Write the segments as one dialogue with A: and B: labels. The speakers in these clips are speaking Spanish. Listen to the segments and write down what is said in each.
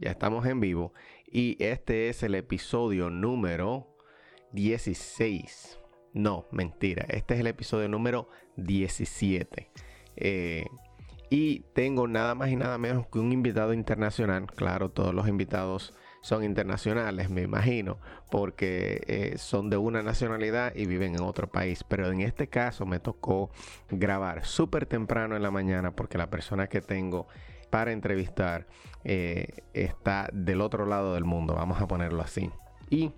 A: Ya estamos en vivo y este es el episodio número 16. No, mentira. Este es el episodio número 17. Eh, y tengo nada más y nada menos que un invitado internacional. Claro, todos los invitados son internacionales, me imagino, porque eh, son de una nacionalidad y viven en otro país. Pero en este caso me tocó grabar súper temprano en la mañana porque la persona que tengo para entrevistar eh, está del otro lado del mundo, vamos a ponerlo así. Y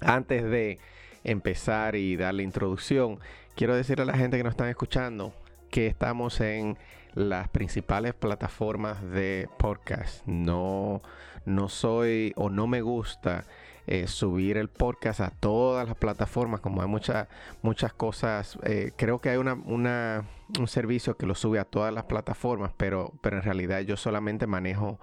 A: antes de empezar y dar la introducción, quiero decirle a la gente que nos están escuchando que estamos en las principales plataformas de podcast. No, no soy o no me gusta eh, subir el podcast a todas las plataformas, como hay muchas muchas cosas. Eh, creo que hay una, un servicio que lo sube a todas las plataformas, pero, pero en realidad yo solamente manejo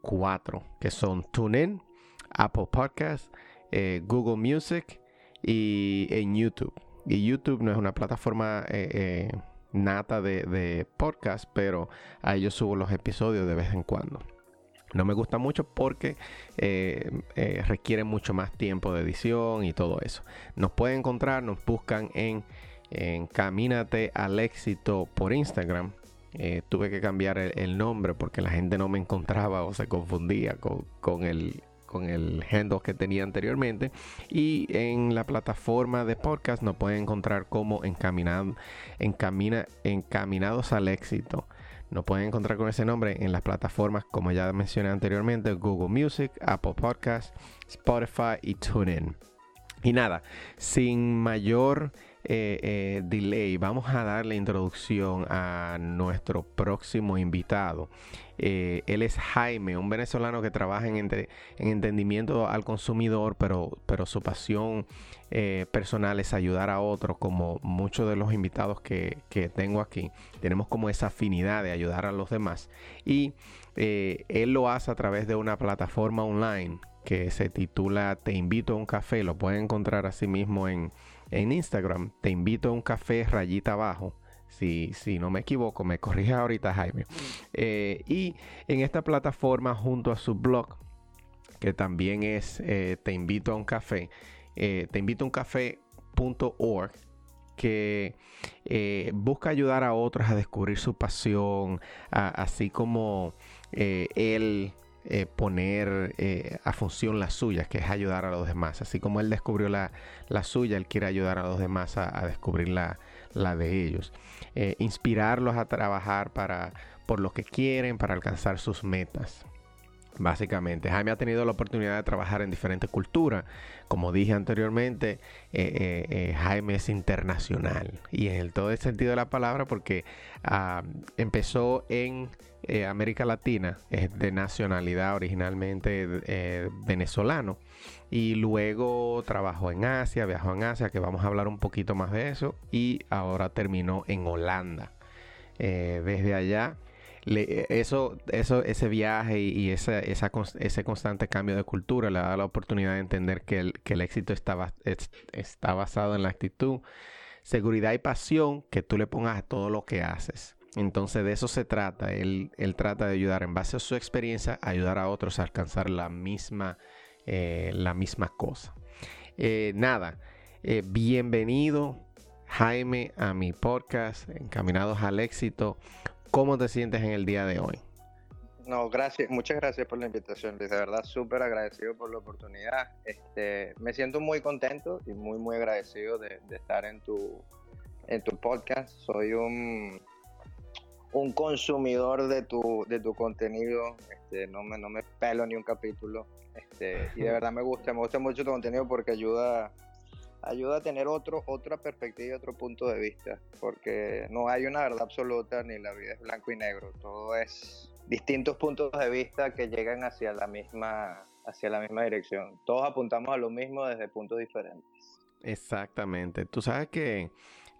A: cuatro, que son TuneIn, Apple Podcasts, eh, Google Music y en YouTube. Y YouTube no es una plataforma nata de, podcast, pero ahí yo subo los episodios de vez en cuando. No me gusta mucho porque requiere mucho más tiempo de edición y todo eso. Nos pueden encontrar, nos buscan en, en Camínate al éxito por Instagram. tuve que cambiar el, nombre porque la gente no me encontraba o se confundía con, el, con el handle que tenía anteriormente. Y en la plataforma de podcast nos pueden encontrar como encaminado, encamina, encaminados al éxito. Nos pueden encontrar con ese nombre en las plataformas, como ya mencioné anteriormente, Google Music, Apple Podcasts, Spotify y TuneIn. Y nada, sin mayor eh, eh, delay, vamos a dar la introducción a nuestro próximo invitado. Eh, él es Jaime, un venezolano que trabaja en, entendimiento al consumidor, pero, pero su pasión personal es ayudar a otros, como muchos de los invitados que, que, tengo aquí. Tenemos como esa afinidad de ayudar a los demás. Y él lo hace a través de una plataforma online que se titula Te invito a un café. Lo pueden encontrar así mismo en en Instagram. Te invito a un café rayita abajo. Si, si no me equivoco, me corrige ahorita Jaime. Eh, y en esta plataforma, junto a su blog, que también es eh, Te invito a un café, eh, te invito a un café.org que busca ayudar a otros a descubrir su pasión, así como él eh, poner eh, a función la suya, que es ayudar a los demás. Así como él descubrió la, suya, él quiere ayudar a los demás a, descubrir la, de ellos. Eh, inspirarlos a trabajar para, por lo que quieren, para alcanzar sus metas. Básicamente, Jaime ha tenido la oportunidad de trabajar en diferentes culturas. Como dije anteriormente, Jaime es internacional y en todo el sentido de la palabra porque ah, empezó en eh, América Latina, es de nacionalidad originalmente eh, venezolano. Y luego trabajó en Asia, viajó en Asia, que vamos a hablar un poquito más de eso. Y ahora terminó en Holanda. Eh, desde allá, eso, eso, ese viaje y, esa, ese constante cambio de cultura le da la oportunidad de entender que el, que el éxito está, está basado en la actitud, seguridad y pasión que tú le pongas a todo lo que haces. Entonces de eso se trata. Él, trata de ayudar en base a su experiencia, ayudar a otros a alcanzar la misma, eh, la misma cosa. Eh, nada, eh, bienvenido Jaime a mi podcast, Encaminados al éxito. ¿Cómo te sientes en el día de hoy?
B: No, gracias, muchas gracias por la invitación, Luis. De verdad, súper agradecido por la oportunidad. Este, me siento muy contento y muy, muy agradecido de, de estar en tu, en tu podcast. Soy un, un consumidor de tu, de tu contenido, este, no, me, no me pelo ni un capítulo. Este, y de verdad me gusta, me gusta mucho tu contenido porque ayuda, ayuda a tener otro, otra perspectiva y otro punto de vista, porque no hay una verdad absoluta ni la vida es blanco y negro, todo es distintos puntos de vista que llegan hacia la misma, hacia la misma dirección. Todos apuntamos a lo mismo desde puntos diferentes.
A: Exactamente. Tú sabes que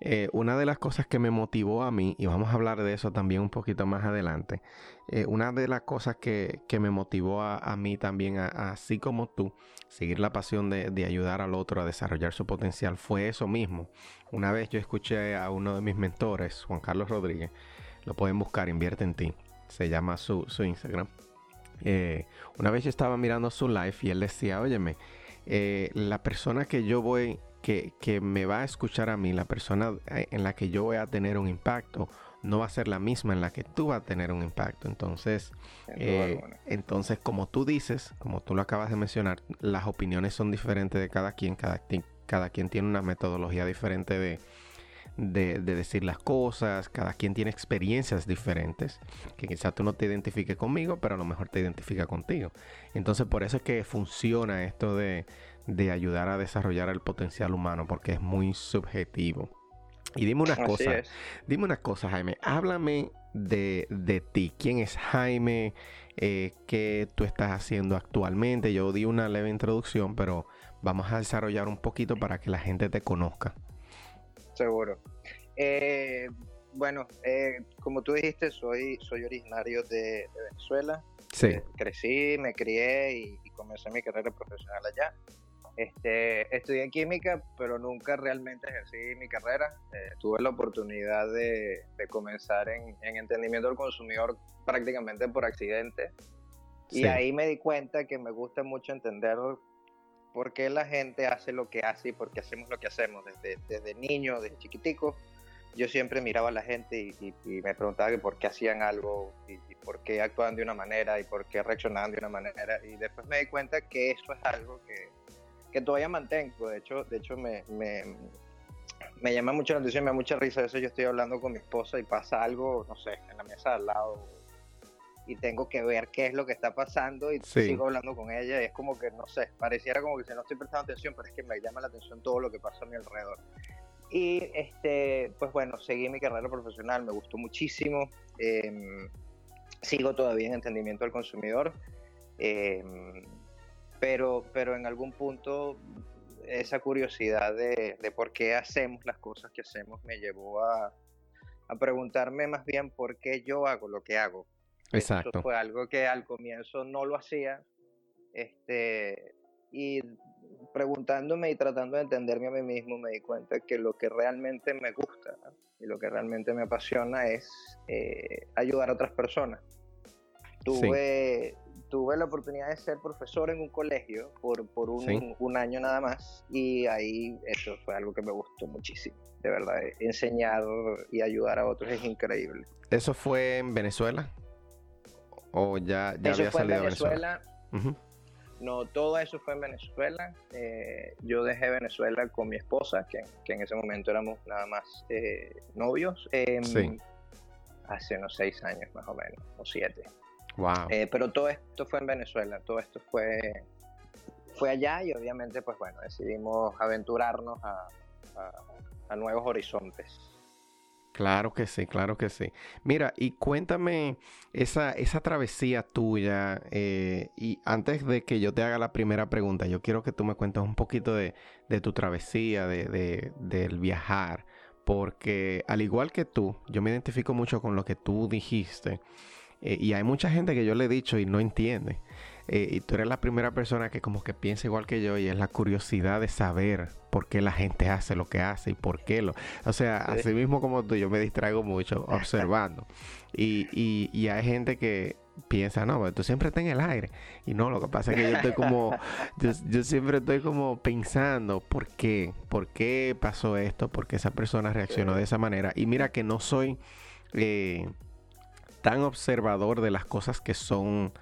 A: eh, una de las cosas que me motivó a mí, y vamos a hablar de eso también un poquito más adelante, eh, una de las cosas que, me motivó a, mí también, así como tú, seguir la pasión de, ayudar al otro a desarrollar su potencial, fue eso mismo. Una vez yo escuché a uno de mis mentores, Juan Carlos Rodríguez, lo pueden buscar, invierte en ti, se llama su, Instagram. Eh, una vez yo estaba mirando su live y él decía, óyeme, la persona que yo voy que, me va a escuchar a mí, la persona eh, en la que yo voy a tener un impacto, no va a ser la misma en la que tú vas a tener un impacto. Entonces, eh, entonces como tú dices, como tú lo acabas de mencionar, las opiniones son diferentes de cada quien, cada, cada quien tiene una metodología diferente de, de, decir las cosas, cada quien tiene experiencias diferentes, que quizás tú no te identifiques conmigo, pero a lo mejor te identifica contigo. Entonces por eso es que funciona esto de, de ayudar a desarrollar el potencial humano, porque es muy subjetivo. Y dime una cosa, dime una cosa, Jaime, háblame de, de ti. ¿Quién es Jaime? Eh, ¿Qué tú estás haciendo actualmente? Yo di una leve introducción, pero vamos a desarrollar un poquito para que la gente te conozca.
B: Seguro. Eh, bueno, eh, como tú dijiste, soy, soy originario de, Venezuela.
A: Sí.
B: crecí, me crié y, y, comencé mi carrera profesional allá. Este, estudié química, pero nunca realmente ejercí mi carrera. Eh, tuve la oportunidad de, comenzar en, entendimiento del consumidor prácticamente por accidente. Y ahí me di cuenta que me gusta mucho entender por qué la gente hace lo que hace y por qué hacemos lo que hacemos. Desde, desde niño, desde chiquitico, yo siempre miraba a la gente y, me preguntaba que por qué hacían algo y, y, por qué actuaban de una manera y por qué reaccionaban de una manera. Y después me di cuenta que eso es algo que que todavía mantengo. De hecho, de hecho me, me, me, llama mucho la atención, me da mucha risa eso. Yo estoy hablando con mi esposa y pasa algo, no sé, en la mesa al lado y tengo que ver qué es lo que está pasando y sigo hablando con ella y es como que, no sé, pareciera como que si no estoy prestando atención, pero es que me llama la atención todo lo que pasa a mi alrededor. Y este, pues bueno, seguí mi carrera profesional, me gustó muchísimo. Em, sigo todavía en entendimiento del consumidor. Eh, pero, pero en algún punto esa curiosidad de, por qué hacemos las cosas que hacemos me llevó a, preguntarme más bien por qué yo hago lo que hago.
A: Exacto. Eso
B: fue algo que al comienzo no lo hacía. Este, y preguntándome y tratando de entenderme a mí mismo, me di cuenta que lo que realmente me gusta y lo que realmente me apasiona es eh, ayudar a otras personas. Tuve, tuve la oportunidad de ser profesor en un colegio por, por un, un, año nada más y ahí eso fue algo que me gustó muchísimo. De verdad, enseñar y ayudar a otros es increíble.
A: ¿Eso fue en Venezuela? ¿O ya, ya había salido en Venezuela?
B: No, todo eso fue en Venezuela. Eh, yo dejé Venezuela con mi esposa, que, que en ese momento éramos nada más eh, novios. sí. Hace unos seis años más o menos, o siete. Eh, pero todo esto fue en Venezuela, todo esto fue, fue allá y obviamente, pues bueno, decidimos aventurarnos a, nuevos horizontes.
A: Claro que sí, claro que sí. Mira, y cuéntame esa, esa travesía tuya. Eh, y antes de que yo te haga la primera pregunta, yo quiero que tú me cuentes un poquito de, tu travesía, de, del viajar. Porque al igual que tú, yo me identifico mucho con lo que tú dijiste. Eh, y hay mucha gente que yo le he dicho y no entiende. Eh, y tú eres la primera persona que como que piensa igual que yo y es la curiosidad de saber por qué la gente hace lo que hace y por qué lo... O sea, así mismo como tú, yo me distraigo mucho observando. Y, y, hay gente que piensa, no, pero tú siempre estás en el aire. Y no, lo que pasa es que yo estoy como, yo, siempre estoy como pensando, ¿por qué? ¿Por qué pasó esto? ¿Por qué esa persona reaccionó de esa manera? Y mira que no soy... Eh, tan observador de las cosas que son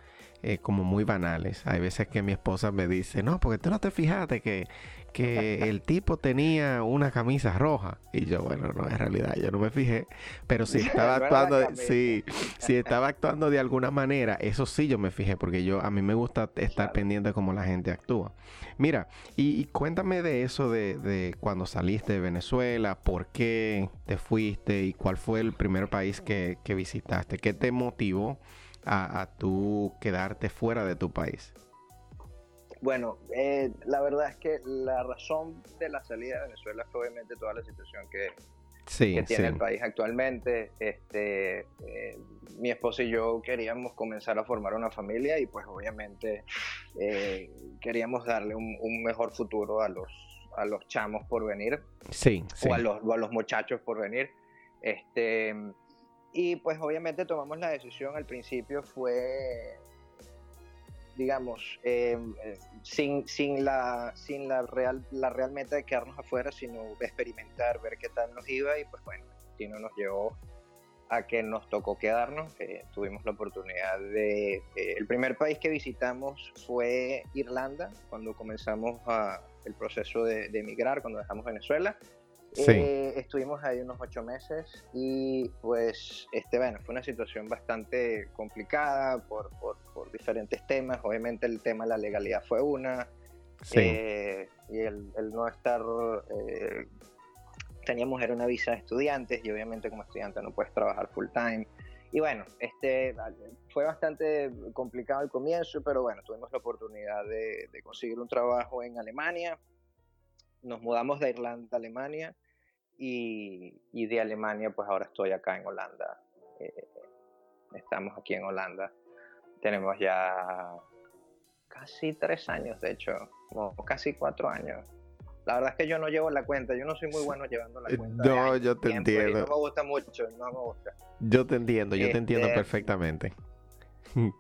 A: eh, como muy banales. Hay veces que mi esposa me dice, no, porque tú no te fijaste que, que el tipo tenía una camisa roja. Y yo, bueno, no, en realidad yo no me fijé. Pero si estaba actuando, si, si estaba actuando de alguna manera, eso sí yo me fijé, porque yo, a mí me gusta estar pendiente de cómo la gente actúa. Mira, y, cuéntame de eso de, de, cuando saliste de Venezuela, por qué te fuiste y cuál fue el primer país que, que visitaste, qué te motivó a, a tú quedarte fuera de tu país?
B: Bueno, eh, la verdad es que la razón de la salida de Venezuela fue obviamente toda la situación que, tiene el país actualmente. Este, eh, mi esposa y yo queríamos comenzar a formar una familia y pues obviamente eh, queríamos darle un, mejor futuro a los, a los chamos por venir.
A: Sí,
B: O, a los, o a los muchachos por venir. Este, y pues obviamente tomamos la decisión, al principio fue, digamos, em, eh, sin, sin, la, sin la, real, la real meta de quedarnos afuera, sino experimentar, ver qué tal nos iba y pues bueno, el nos llevó a que nos tocó quedarnos. Eh, tuvimos la oportunidad de... Eh, el primer país que visitamos fue Irlanda, cuando comenzamos a, el proceso de emigrar, cuando dejamos Venezuela. Eh, estuvimos ahí unos ocho meses y pues, este, bueno, fue una situación bastante complicada por, por, diferentes temas. Obviamente el tema de la legalidad fue una. Eh, y el, no estar... Eh, teníamos era una visa de estudiantes y obviamente como estudiante no puedes trabajar full time. Y bueno, este fue bastante complicado al comienzo, pero bueno, tuvimos la oportunidad de, de conseguir un trabajo en Alemania. Nos mudamos de Irlanda a Alemania y, de Alemania, pues ahora estoy acá en Holanda. Eh, estamos aquí en Holanda. Tenemos ya casi tres años, de hecho, o casi cuatro años. La verdad es que yo no llevo la cuenta, yo no soy muy bueno llevando la cuenta.
A: No, yo te entiendo.
B: No me gusta mucho, no me gusta.
A: Yo te entiendo, yo te entiendo este, perfectamente.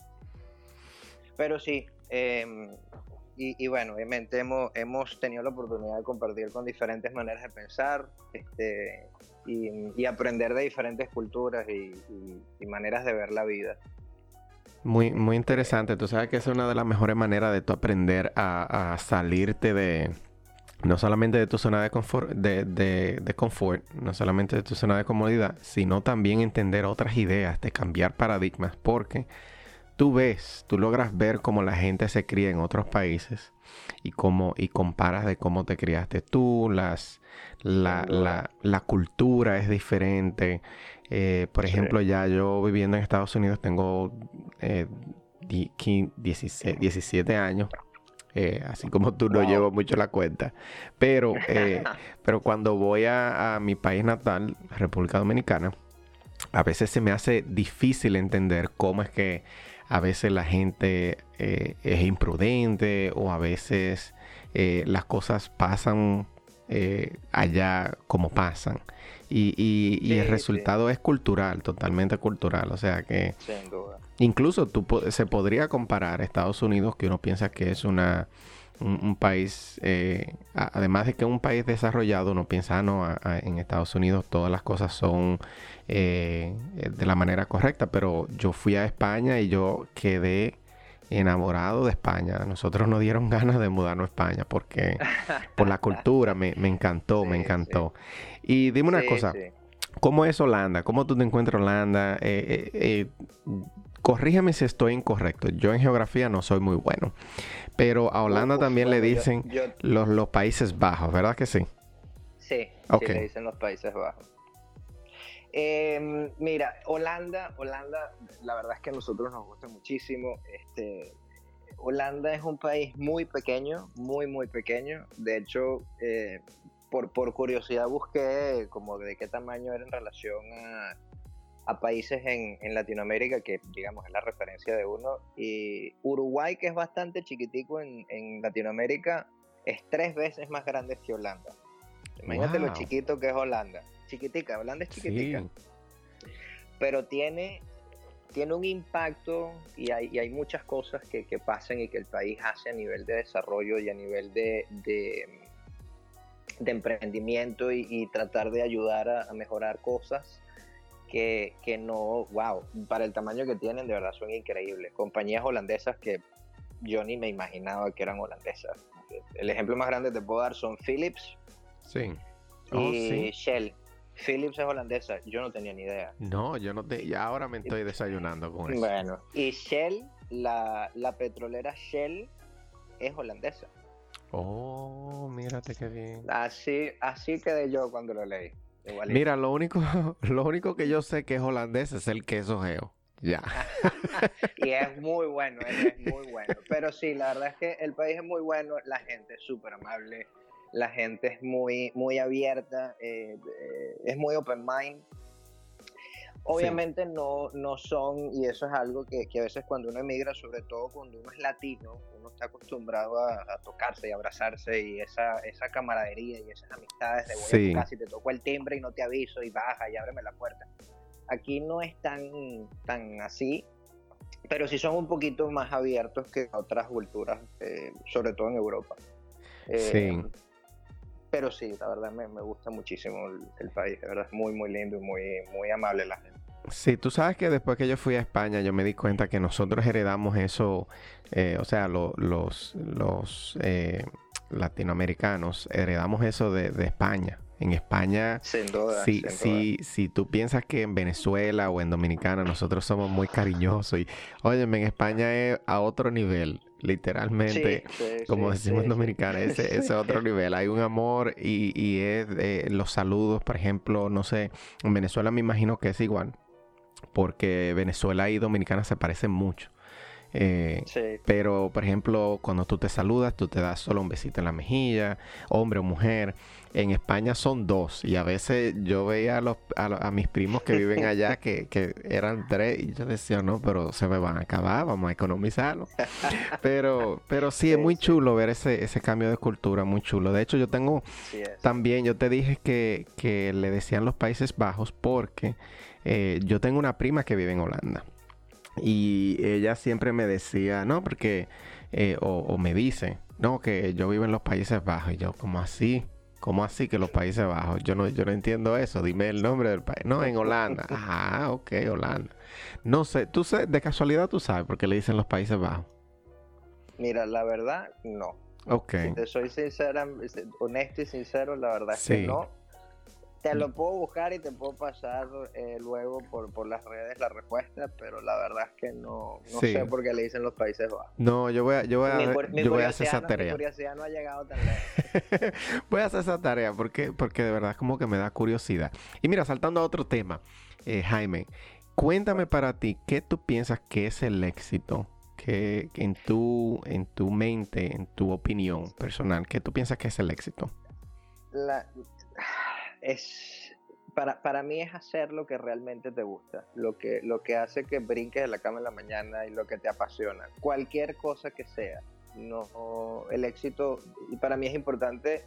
B: Pero sí, eh, y, bueno, obviamente hemos, hemos tenido la oportunidad de compartir con diferentes maneras de pensar este, y, aprender de diferentes culturas y, maneras de ver la vida.
A: Muy, muy interesante. Tú sabes que es una de las mejores maneras de tú aprender a, salirte de, no solamente de tu zona de confort, de, de, de, confort, no solamente de tu zona de comodidad, sino también entender otras ideas, de cambiar paradigmas, porque tú ves, tú logras ver cómo la gente se cría en otros países y cómo y comparas de cómo te criaste tú, las la, la, la cultura es diferente. Eh, por ejemplo, ya yo viviendo en Estados Unidos tengo 17, eh, años. Eh, así como tú no llevo mucho la cuenta. Pero, pero cuando voy a, a mi país natal, República Dominicana, a veces se me hace difícil entender cómo es que a veces la gente eh, es imprudente o a veces eh, las cosas pasan eh, allá como pasan. Y, el resultado es cultural, totalmente cultural. O sea que incluso tú, se podría comparar Estados Unidos, que uno piensa que es una un, país, eh, además de que un país desarrollado, uno piensa, ah, no, en Estados Unidos todas las cosas son eh, de la manera correcta, pero yo fui a España y yo quedé enamorado de España. Nosotros nos dieron ganas de mudarnos a España porque por la cultura me, encantó, me encantó. Y dime una cosa, ¿cómo es Holanda? ¿Cómo tú te encuentras Holanda? Eh, corrígeme si estoy incorrecto. Yo en geografía no soy muy bueno. Pero a Holanda también le dicen los, los, Países Bajos, ¿verdad que sí?
B: Sí, sí le dicen los Países Bajos. Em, mira, Holanda, Holanda, la verdad es que a nosotros nos gusta muchísimo. Este, Holanda es un país muy pequeño, muy, muy pequeño. De hecho, eh, por, por curiosidad busqué como de qué tamaño era en relación a, a países en, en, Latinoamérica, que digamos es la referencia de uno, y Uruguay, que es bastante chiquitico en, en Latinoamérica, es tres veces más grande que Holanda. Imagínate lo chiquito que es Holanda. Chiquitica, Holanda es chiquitica. Pero tiene, tiene un impacto y hay, y hay muchas cosas que, que, pasan y que el país hace a nivel de desarrollo y a nivel de, de, de emprendimiento y, y, tratar de ayudar a, a mejorar cosas que, que no, wow, para el tamaño que tienen, de verdad son increíbles. Compañías holandesas que yo ni me imaginaba que eran holandesas. El ejemplo más grande que te puedo dar son Philips
A: Sí.
B: y
A: Oh, sí.
B: Shell. Philips es holandesa, yo no tenía ni idea.
A: No, yo no te. Ya ahora me estoy desayunando con eso.
B: Bueno, y Shell, la, la petrolera Shell es holandesa.
A: Oh, mírate qué bien.
B: Así, así quedé yo cuando lo leí. Igualito.
A: Mira, lo único, lo único que yo sé que es holandés es el queso geo. Ya.
B: y es muy bueno, es muy bueno. Pero sí, la verdad es que el país es muy bueno, la gente es súper amable, la gente es muy, muy abierta, eh, eh, es muy open mind. Obviamente no, no son, y eso es algo que, que a veces cuando uno emigra, sobre todo cuando uno es latino, uno está acostumbrado a, a tocarse y abrazarse y esa, esa camaradería y esas amistades de voy a
A: Sí.
B: tu casa y te toco el timbre y no te aviso y baja y ábreme la puerta. Aquí no es tan, tan así, pero sí son un poquito más abiertos que otras culturas, eh, sobre todo en Europa. Eh,
A: Sí.
B: Pero sí, la verdad me, me gusta muchísimo el, el país, de verdad es muy, muy lindo y muy, muy amable la gente.
A: Sí, tú sabes que después que yo fui a España, yo me di cuenta que nosotros heredamos eso, eh, o sea, lo- los, los eh, latinoamericanos heredamos eso de, de España. En España,
B: Sin duda.
A: si,
B: sin duda.
A: si, si tú piensas que en Venezuela o en Dominicana nosotros somos muy cariñosos y, óyeme, en España es a otro nivel, literalmente.
B: Sí, sí,
A: como
B: sí,
A: decimos en Dominicana, ese, ese es otro nivel. Hay un amor y, y es eh, los saludos, por ejemplo, no sé, en Venezuela me imagino que es igual, porque Venezuela y Dominicana se parecen mucho. Eh,
B: Sí,
A: pero, por ejemplo, cuando tú te saludas, tú te das solo un besito en la mejilla, hombre o mujer. En España son dos. Y a veces yo veía a, los, a, lo- a mis primos que viven allá que, que eran tres. Y yo decía, no, pero se me van a acabar, vamos a economizarlo. Pero, pero sí, es muy
B: sí.
A: chulo ver ese, ese cambio de cultura, muy chulo. De hecho, yo tengo también, yo te dije que, que le decían los Países Bajos porque eh, yo tengo una prima que vive en Holanda. Y ella siempre me decía, no, porque, eh, o, o me dice, no, que yo vivo en los Países Bajos. Y yo, ¿cómo así? ¿Cómo así que los Países Bajos? Yo no, yo no entiendo eso. Dime el nombre del país. No, en Holanda. Ah, ok, Holanda. No sé, tú sé, de casualidad tú sabes por qué le dicen los Países Bajos.
B: Mira, la verdad, no.
A: Ok.
B: Si te soy sincera, honesto y sincero, la verdad es
A: Sí.
B: que no. Te lo puedo buscar y te puedo pasar eh, luego por, por las redes la respuesta, pero la verdad es que no, no
A: Sí.
B: sé por qué le dicen los Países Bajos.
A: No, yo voy a, yo voy a,
B: Mi cur- mi
A: yo voy a hacer esa
B: mi
A: tarea.
B: curiosidad no ha llegado tan lejos.
A: Voy a hacer esa tarea porque, porque de verdad como que me da curiosidad. Y mira, saltando a otro tema, eh, Jaime, cuéntame para ti, ¿qué tú piensas que es el éxito? Que que en tu, en tu mente, en tu opinión personal, ¿qué tú piensas que es el éxito?
B: La- es para, para mí es hacer lo que realmente te gusta, lo que, lo que hace que brinques de la cama en la mañana y lo que te apasiona, cualquier cosa que sea. No, el éxito, y para mí es importante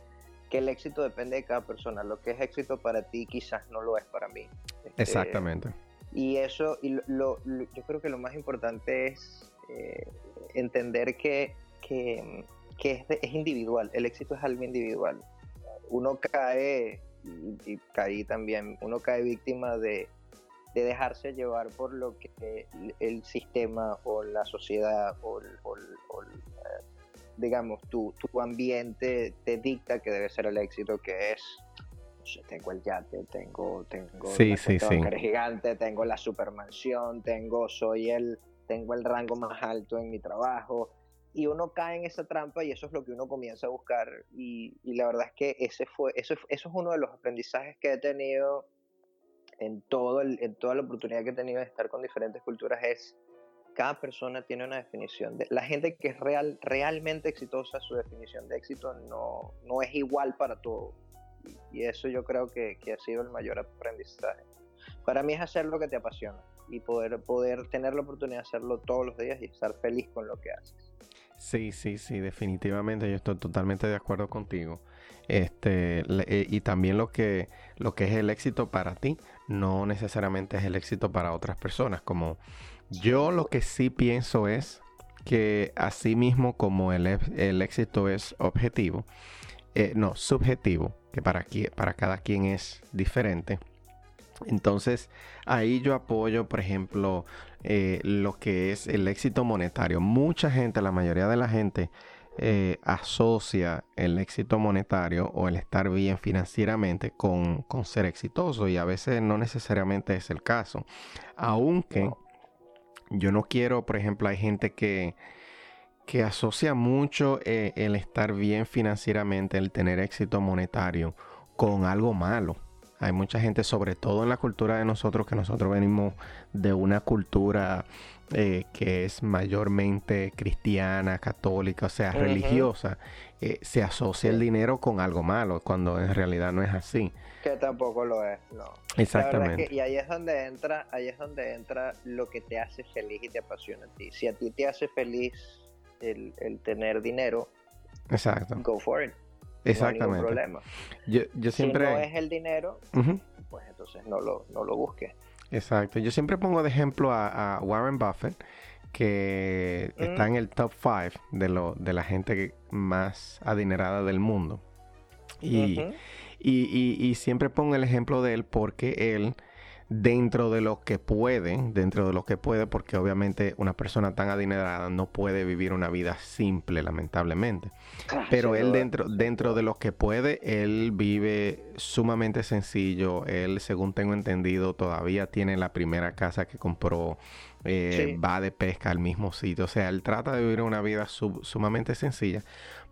B: que el éxito depende de cada persona. Lo que es éxito para ti quizás no lo es para mí. Este,
A: Exactamente.
B: y eso, y lo, yo creo que lo más importante es eh, entender que, que, que es, de- es individual, el éxito es algo individual. Uno cae, y, y caí también, uno cae víctima de, de dejarse llevar por lo que el, sistema o la sociedad o, el- o el- o el, digamos, tu, tu ambiente te dicta que debe ser el éxito que es no sé, tengo el yate, tengo, tengo
A: Sí,
B: la
A: sí, sí.
B: gigante, tengo la supermansión, tengo, soy el, tengo el rango más alto en mi trabajo. Y uno cae en esa trampa y eso es lo que uno comienza a buscar. Y, y la verdad es que ese fue, eso, eso es uno de los aprendizajes que he tenido en, todo el, en toda la oportunidad que he tenido de estar con diferentes culturas es cada persona tiene una definición de la gente que es real realmente exitosa su definición de éxito no, no es igual para todos y, y eso yo creo que, que ha sido el mayor aprendizaje. Para mí es hacer lo que te apasiona y poder poder tener la oportunidad de hacerlo todos los días y estar feliz con lo que haces
A: Sí, sí, sí, definitivamente yo estoy totalmente de acuerdo contigo. Este, eh, y también lo que, lo que es el éxito para ti, no necesariamente es el éxito para otras personas. Como yo lo que sí pienso es que así mismo como el, ep- el éxito es objetivo, eh, no, subjetivo, que para, para cada quien es diferente, Entonces, ahí yo apoyo, por ejemplo, eh, lo que es el éxito monetario. Mucha gente, la mayoría de la gente, eh, asocia el éxito monetario o el estar bien financieramente con, ser exitoso y a veces no necesariamente es el caso. Aunque yo no quiero, por ejemplo, hay gente que, que asocia mucho eh, el estar bien financieramente, el tener éxito monetario con algo malo. Hay mucha gente, sobre todo en la cultura de nosotros, que nosotros venimos de una cultura eh, que es mayormente cristiana, católica, o sea, religiosa, eh, se asocia el dinero con algo malo, cuando en realidad no es así.
B: Que tampoco lo es, no.
A: Exactamente.
B: y ahí es donde entra, ahí es donde entra lo que te hace feliz y te apasiona a ti. Si a ti te hace feliz el, tener dinero,
A: Exacto.
B: go for it.
A: Exactamente.
B: No problema.
A: Yo, siempre...
B: Si no es el dinero, pues entonces no lo, no lo busques.
A: Exacto. Yo siempre pongo de ejemplo a, Warren Buffett, que está en el top 5 de, lo, de la gente más adinerada del mundo. Y, y, y, siempre pongo el ejemplo de él porque él dentro de lo que puede, dentro de lo que puede, porque obviamente una persona tan adinerada no puede vivir una vida simple, lamentablemente. Pero él dentro, dentro de lo que puede, él vive sumamente sencillo. Él, según tengo entendido, todavía tiene la primera casa que compró. Eh, va de pesca al mismo sitio. O sea, él trata de vivir una vida sumamente sencilla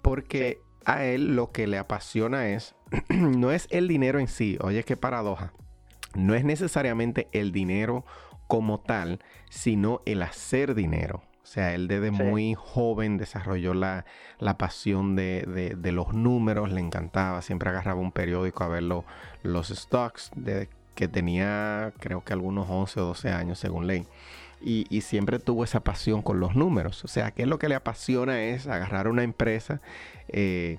A: porque a él lo que le apasiona es, no es el dinero en sí. Oye, qué paradoja no es necesariamente el dinero como tal, sino el hacer dinero. O sea, él desde muy joven desarrolló la, pasión de, los números, le encantaba, siempre agarraba un periódico a ver los stocks, de, que tenía creo que algunos 11 o 12 años según ley. Y, siempre tuvo esa pasión con los números. O sea, que es lo que le apasiona es agarrar una empresa, eh,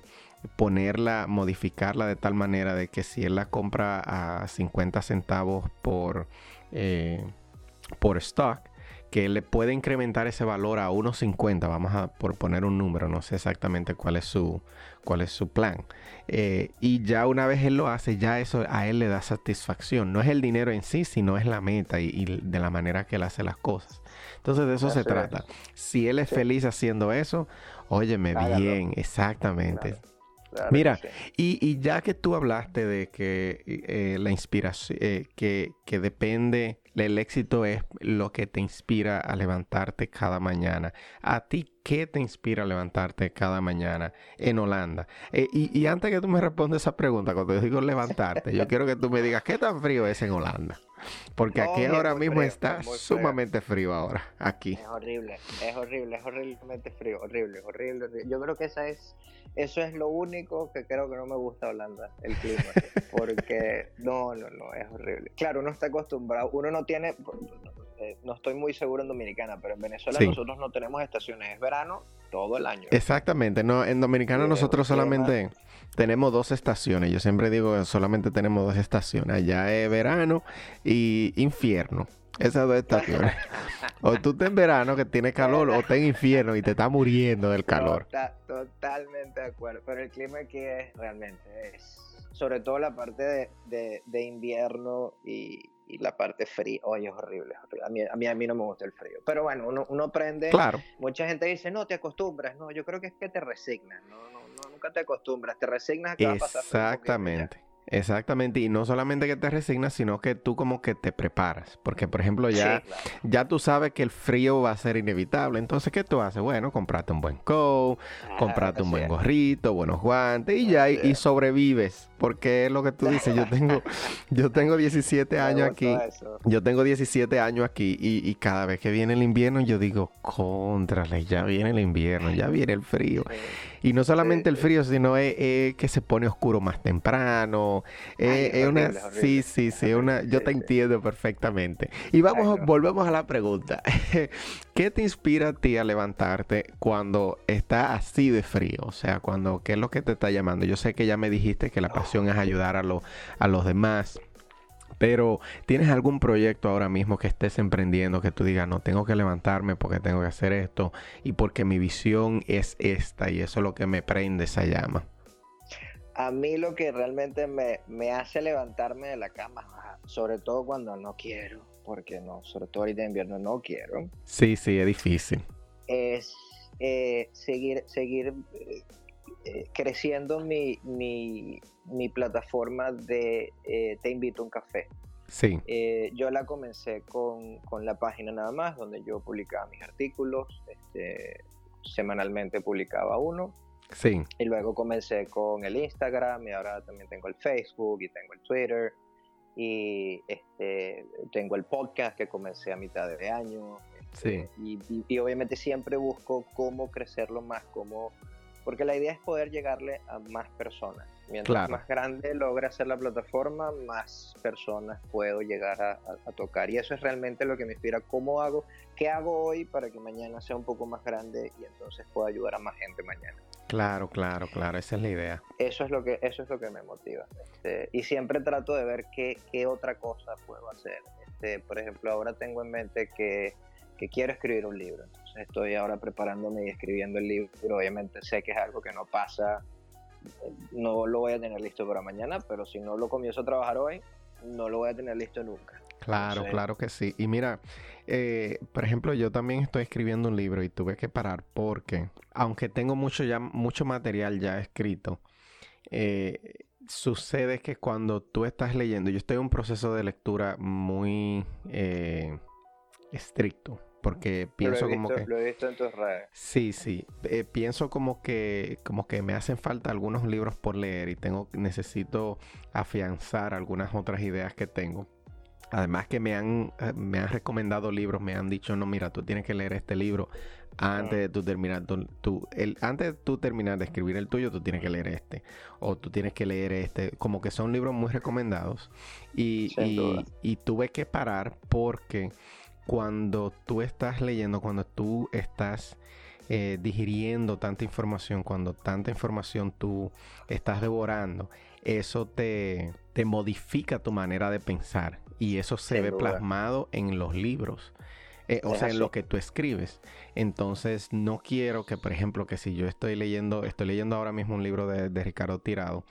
A: ponerla, modificarla de tal manera de que si él la compra a 50 centavos por, eh, por stock, que le puede incrementar ese valor a 1.50, vamos a por poner un número, no sé exactamente cuál es su, cuál es su plan. Eh, y ya una vez él lo hace, ya eso a él le da satisfacción. No es el dinero en sí, sino es la meta y, de la manera que él hace las cosas. Entonces de eso se trata. Si él es feliz haciendo eso, óyeme bien, exactamente. Mira, y, ya que tú hablaste de que eh, la inspiración, eh, que, que, depende, el éxito es lo que te inspira a levantarte cada mañana. ¿A ti qué te inspira a levantarte cada mañana en Holanda? Eh, y, y, antes que tú me respondas esa pregunta, cuando yo digo levantarte, yo quiero que tú me digas qué tan frío es en Holanda. Porque aquí ahora mismo está sumamente frío ahora, aquí.
B: Es horrible, es horrible, es horriblemente frío, horrible, horrible, horrible. Yo creo que esa es eso es lo único que creo que no me gusta Holanda, el clima. Porque no, no, no, es horrible. Claro, uno está acostumbrado, uno no tiene, eh, no estoy muy seguro en Dominicana, pero en Venezuela nosotros no tenemos estaciones, es verano todo el año.
A: Exactamente, no, en Dominicana nosotros solamente tenemos dos estaciones, yo siempre digo que solamente tenemos dos estaciones, allá es verano y infierno. Esas dos estaciones. o tú estás en verano que tiene calor o estás en infierno y te estás muriendo del calor.
B: totalmente de acuerdo. Pero el clima aquí es realmente, es, sobre todo la parte de, de, invierno y, la parte fría. Oye, es horrible. A, mí, a, mí, a mí no me gusta el frío. Pero bueno, uno, uno aprende.
A: Claro.
B: Mucha gente dice, no, te acostumbras. No, yo creo que es que te resignas. No, no, no nunca te acostumbras. Te resignas a que va a pasar.
A: Exactamente. Exactamente, y no solamente que te resignas, sino que tú como que te preparas, porque por ejemplo ya, ya tú sabes que el frío va a ser inevitable, entonces ¿qué tú haces? Bueno, comprate un buen coat, comprate un buen gorrito, buenos guantes y ya, y, sobrevives, porque es lo que tú dices, yo tengo, yo tengo 17 años aquí, yo tengo 17 años aquí y, cada vez que viene el invierno yo digo, contrale, ya viene el invierno, ya viene el frío. Y no solamente el frío, sino que se pone oscuro más temprano. es una, sí, sí, sí, una, yo te entiendo perfectamente. Y vamos, volvemos a la pregunta. ¿Qué te inspira a ti a levantarte cuando está así de frío? O sea, cuando, ¿qué es lo que te está llamando? Yo sé que ya me dijiste que la pasión es ayudar a, a los demás. Pero ¿tienes algún proyecto ahora mismo que estés emprendiendo que tú digas, no, tengo que levantarme porque tengo que hacer esto y porque mi visión es esta y eso es lo que me prende esa llama?
B: a mí lo que realmente me, me, hace levantarme de la cama, sobre todo cuando no quiero, porque no, sobre todo ahorita en invierno no quiero.
A: Sí, sí, es difícil.
B: Es eh, seguir, seguir eh, eh, creciendo mi, mi, mi, plataforma de Te invito a un café.
A: Sí.
B: yo la comencé con, con, la página nada más, donde yo publicaba mis artículos, este, semanalmente publicaba uno.
A: Sí.
B: Y luego comencé con el Instagram y ahora también tengo el Facebook y tengo el Twitter y este, tengo el podcast que comencé a mitad de año.
A: Este,
B: sí. Y, obviamente siempre busco cómo crecerlo más, cómo, porque la idea es poder llegarle a más personas. Mientras más grande logre hacer la plataforma, más personas puedo llegar a, a, tocar. Y eso es realmente lo que me inspira. ¿Cómo hago? ¿Qué hago hoy para que mañana sea un poco más grande y entonces pueda ayudar a más gente mañana?
A: Claro, claro, claro, esa es la idea.
B: Eso es lo que, eso es lo que me motiva. Este, y siempre trato de ver qué, qué otra cosa puedo hacer. Este, por ejemplo, ahora tengo en mente que, que, quiero escribir un libro. Entonces estoy ahora preparándome y escribiendo el libro. Obviamente sé que es algo que no pasa, no lo voy a tener listo para mañana, pero si no lo comienzo a trabajar hoy, no lo voy a tener listo nunca.
A: Claro, claro que sí. Y mira, eh, por ejemplo, yo también estoy escribiendo un libro y tuve que parar porque, aunque tengo mucho ya mucho material ya escrito, eh, sucede que cuando tú estás leyendo, yo estoy en un proceso de lectura muy eh, estricto. Porque pienso como que.
B: Lo he visto en tus redes.
A: Sí, sí. pienso como que, como que me hacen falta algunos libros por leer y tengo, necesito afianzar algunas otras ideas que tengo. Además que me han, eh, me han recomendado libros, me han dicho, no, mira, tú tienes que leer este libro antes de tú terminar tu, el, antes de tú terminar de escribir el tuyo, tú tienes que leer este. O tú tienes que leer este. Como que son libros muy recomendados. Y, y, tuve que parar porque cuando tú estás leyendo, cuando tú estás eh, digiriendo tanta información, cuando tanta información tú estás devorando, eso te, te modifica tu manera de pensar y eso se ve plasmado en los libros. Eh, o sea, en lo que tú escribes. Entonces, no quiero que, por ejemplo, que si yo estoy leyendo, estoy leyendo ahora mismo un libro de, Ricardo Tirado,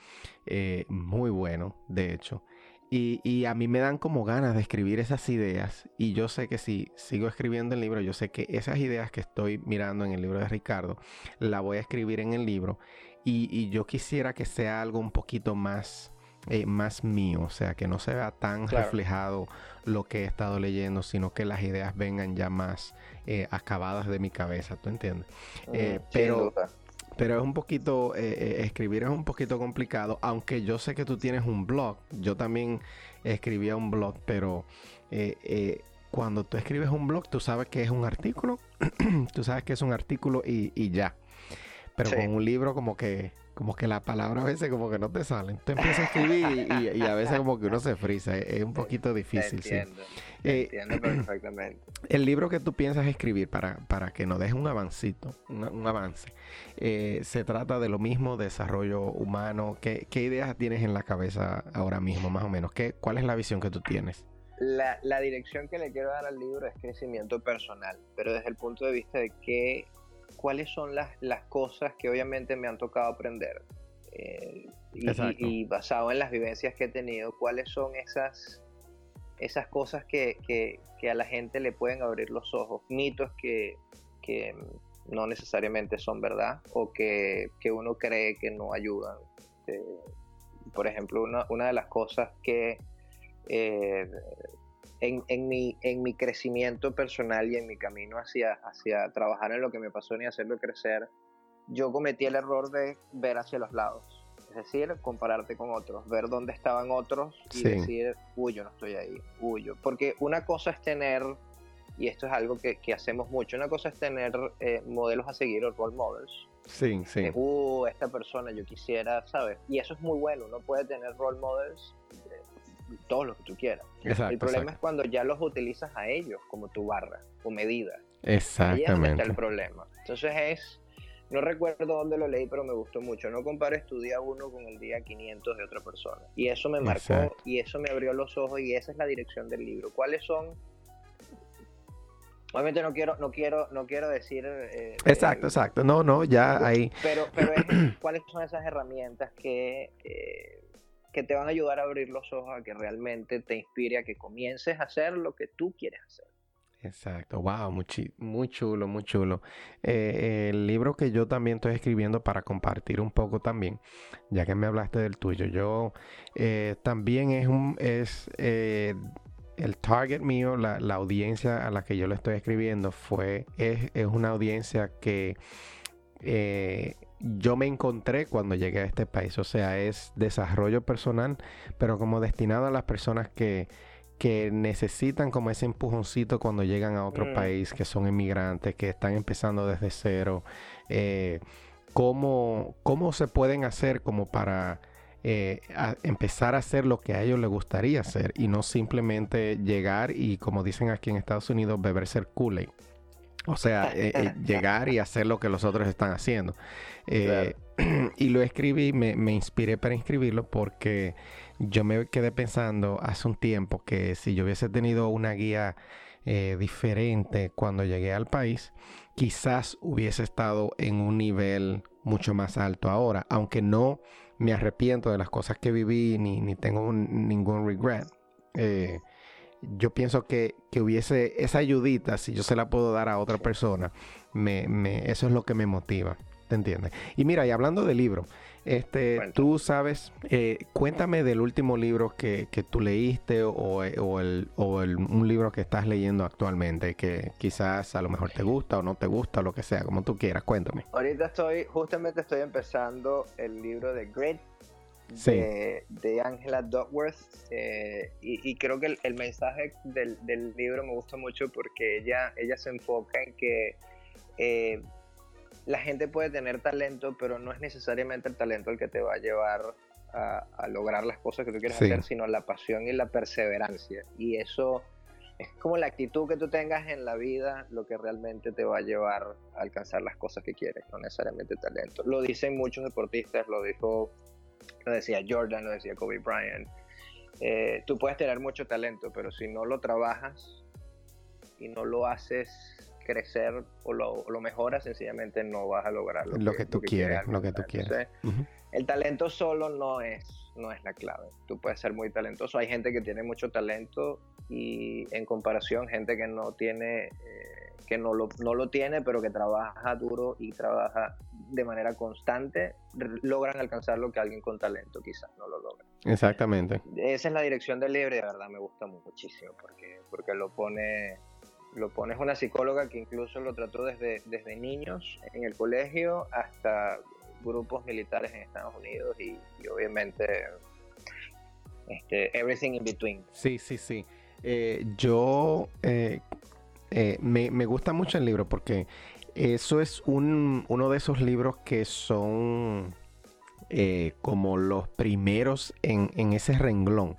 A: eh, muy bueno, de hecho. Y, y, a mí me dan como ganas de escribir esas ideas. Y yo sé que si sigo escribiendo el libro, yo sé que esas ideas que estoy mirando en el libro de Ricardo, la voy a escribir en el libro. Y, y yo quisiera que sea algo un poquito más eh, más mío, o sea, que no se vea tan reflejado lo que he estado leyendo, sino que las ideas vengan ya más eh, acabadas de mi cabeza, ¿tú entiendes? Eh, pero, pero es un poquito, escribir es un poquito complicado, aunque yo sé que tú tienes un blog, yo también escribía un blog, pero cuando tú escribes un blog, tú sabes que es un artículo, tú sabes que es un artículo y, ya. Pero con un libro como que como que la palabra a veces como que no te salen. Tú empiezas a escribir y, a veces como que uno se frisa. Es, un poquito difícil,
B: sí. Eh, entiendo perfectamente.
A: El libro que tú piensas escribir para, para que nos deje un avancito, un, avance, eh, se trata de lo mismo, desarrollo humano. ¿Qué, ¿Qué, ideas tienes en la cabeza ahora mismo, más o menos? ¿Qué, ¿Cuál es la visión que tú tienes?
B: La, la dirección que le quiero dar al libro es crecimiento personal, pero desde el punto de vista de qué cuáles son las, las cosas que obviamente me han tocado aprender. Eh, y, basado en las vivencias que he tenido, cuáles son esas, esas cosas que, que, a la gente le pueden abrir los ojos, mitos que, que no necesariamente son verdad o que, uno cree que no ayudan. Eh, por ejemplo, una, una, de las cosas que eh, en, en, mi, en mi crecimiento personal y en mi camino hacia, hacia trabajar en lo que me pasó y hacerlo crecer, yo cometí el error de ver hacia los lados. Es decir, compararte con otros, ver dónde estaban otros y decir, uy, yo no estoy ahí, uy, yo. Porque una cosa es tener, y esto es algo que, que hacemos mucho, una cosa es tener eh, modelos a seguir o role models.
A: Sí, sí.
B: uh, esta persona yo quisiera, ¿sabes? Y eso es muy bueno, uno puede tener role models todo lo que tú quieras. el problema es cuando ya los utilizas a ellos como tu barra o medida.
A: Exactamente. Ahí
B: está el problema. Entonces es, no recuerdo dónde lo leí, pero me gustó mucho. No compares tu día 1 con el día 500 de otra persona. Y eso me marcó y eso me abrió los ojos y esa es la dirección del libro. ¿Cuáles son Obviamente no quiero, no quiero, no quiero decir. Eh,
A: exacto, exacto. No, no, ya ahí.
B: Pero, pero ¿cuáles son esas herramientas que, eh, que te van a ayudar a abrir los ojos a que realmente te inspire a que comiences a hacer lo que tú quieres hacer?
A: Exacto, wow, muy, muy chulo, muy chulo. Eh, el libro que yo también estoy escribiendo para compartir un poco también, ya que me hablaste del tuyo, yo también es un, es el target mío, la, audiencia a la que yo le estoy escribiendo fue, es, una audiencia que eh, yo me encontré cuando llegué a este país. O sea, es desarrollo personal, pero como destinado a las personas que, que necesitan como ese empujoncito cuando llegan a otro mm. país, que son inmigrantes, que están empezando desde cero. Eh, ¿cómo, ¿Cómo se pueden hacer como para eh, empezar a hacer lo que a ellos les gustaría hacer y no simplemente llegar y, como dicen aquí en Estados Unidos, beber ser kool O sea, eh, eh, llegar y hacer lo que los otros están haciendo. y lo escribí, me, me, inspiré para inscribirlo porque yo me quedé pensando hace un tiempo que si yo hubiese tenido una guía diferente cuando llegué al país, quizás hubiese estado en un nivel mucho más alto ahora, aunque no me arrepiento de las cosas que viví ni, ni tengo ningún regret. Eh, yo pienso que, que, hubiese esa ayudita, si yo se la puedo dar a otra persona, me, me, eso es lo que me motiva. ¿Te entiendes? Y mira, y hablando de libro, este, tú sabes, eh, cuéntame del último libro que, que tú leíste o, o, el, o el, un libro que estás leyendo actualmente que quizás a lo mejor te gusta o no te gusta, o lo que sea, como tú quieras, cuéntame.
B: Ahorita estoy, justamente estoy empezando el libro de Grit de, Angela Duckworth eh, y, creo que el, mensaje del, del, libro me gusta mucho porque ella, ella se enfoca en que eh, la gente puede tener talento, pero no es necesariamente el talento el que te va a llevar a, lograr las cosas que tú quieres hacer, sino la pasión y la perseverancia. Y eso es como la actitud que tú tengas en la vida lo que realmente te va a llevar a alcanzar las cosas que quieres, no necesariamente el talento. Lo dicen muchos deportistas, lo dijo, lo decía Jordan, lo decía Kobe Bryant. Eh, tú puedes tener mucho talento, pero si no lo trabajas y no lo haces crecer o lo, lo mejoras, sencillamente no vas a lograr
A: lo, que, tú quieres. Lo que tú quieres.
B: El talento solo no es, no es la clave. Tú puedes ser muy talentoso. Hay gente que tiene mucho talento y en comparación gente que no tiene, eh, que no lo, no lo tiene, pero que trabaja duro y trabaja de manera constante, logran alcanzar lo que alguien con talento quizás no lo logra.
A: Exactamente.
B: Esa es la dirección del libro y de verdad me gusta muchísimo porque, porque lo pone lo pones una psicóloga que incluso lo trató desde, desde niños en el colegio hasta grupos militares en Estados Unidos y, obviamente este, everything in between.
A: Sí, sí, sí. Eh, yo eh, eh, me, me, gusta mucho el libro porque eso es un, uno de esos libros que son como los primeros en, en, ese renglón.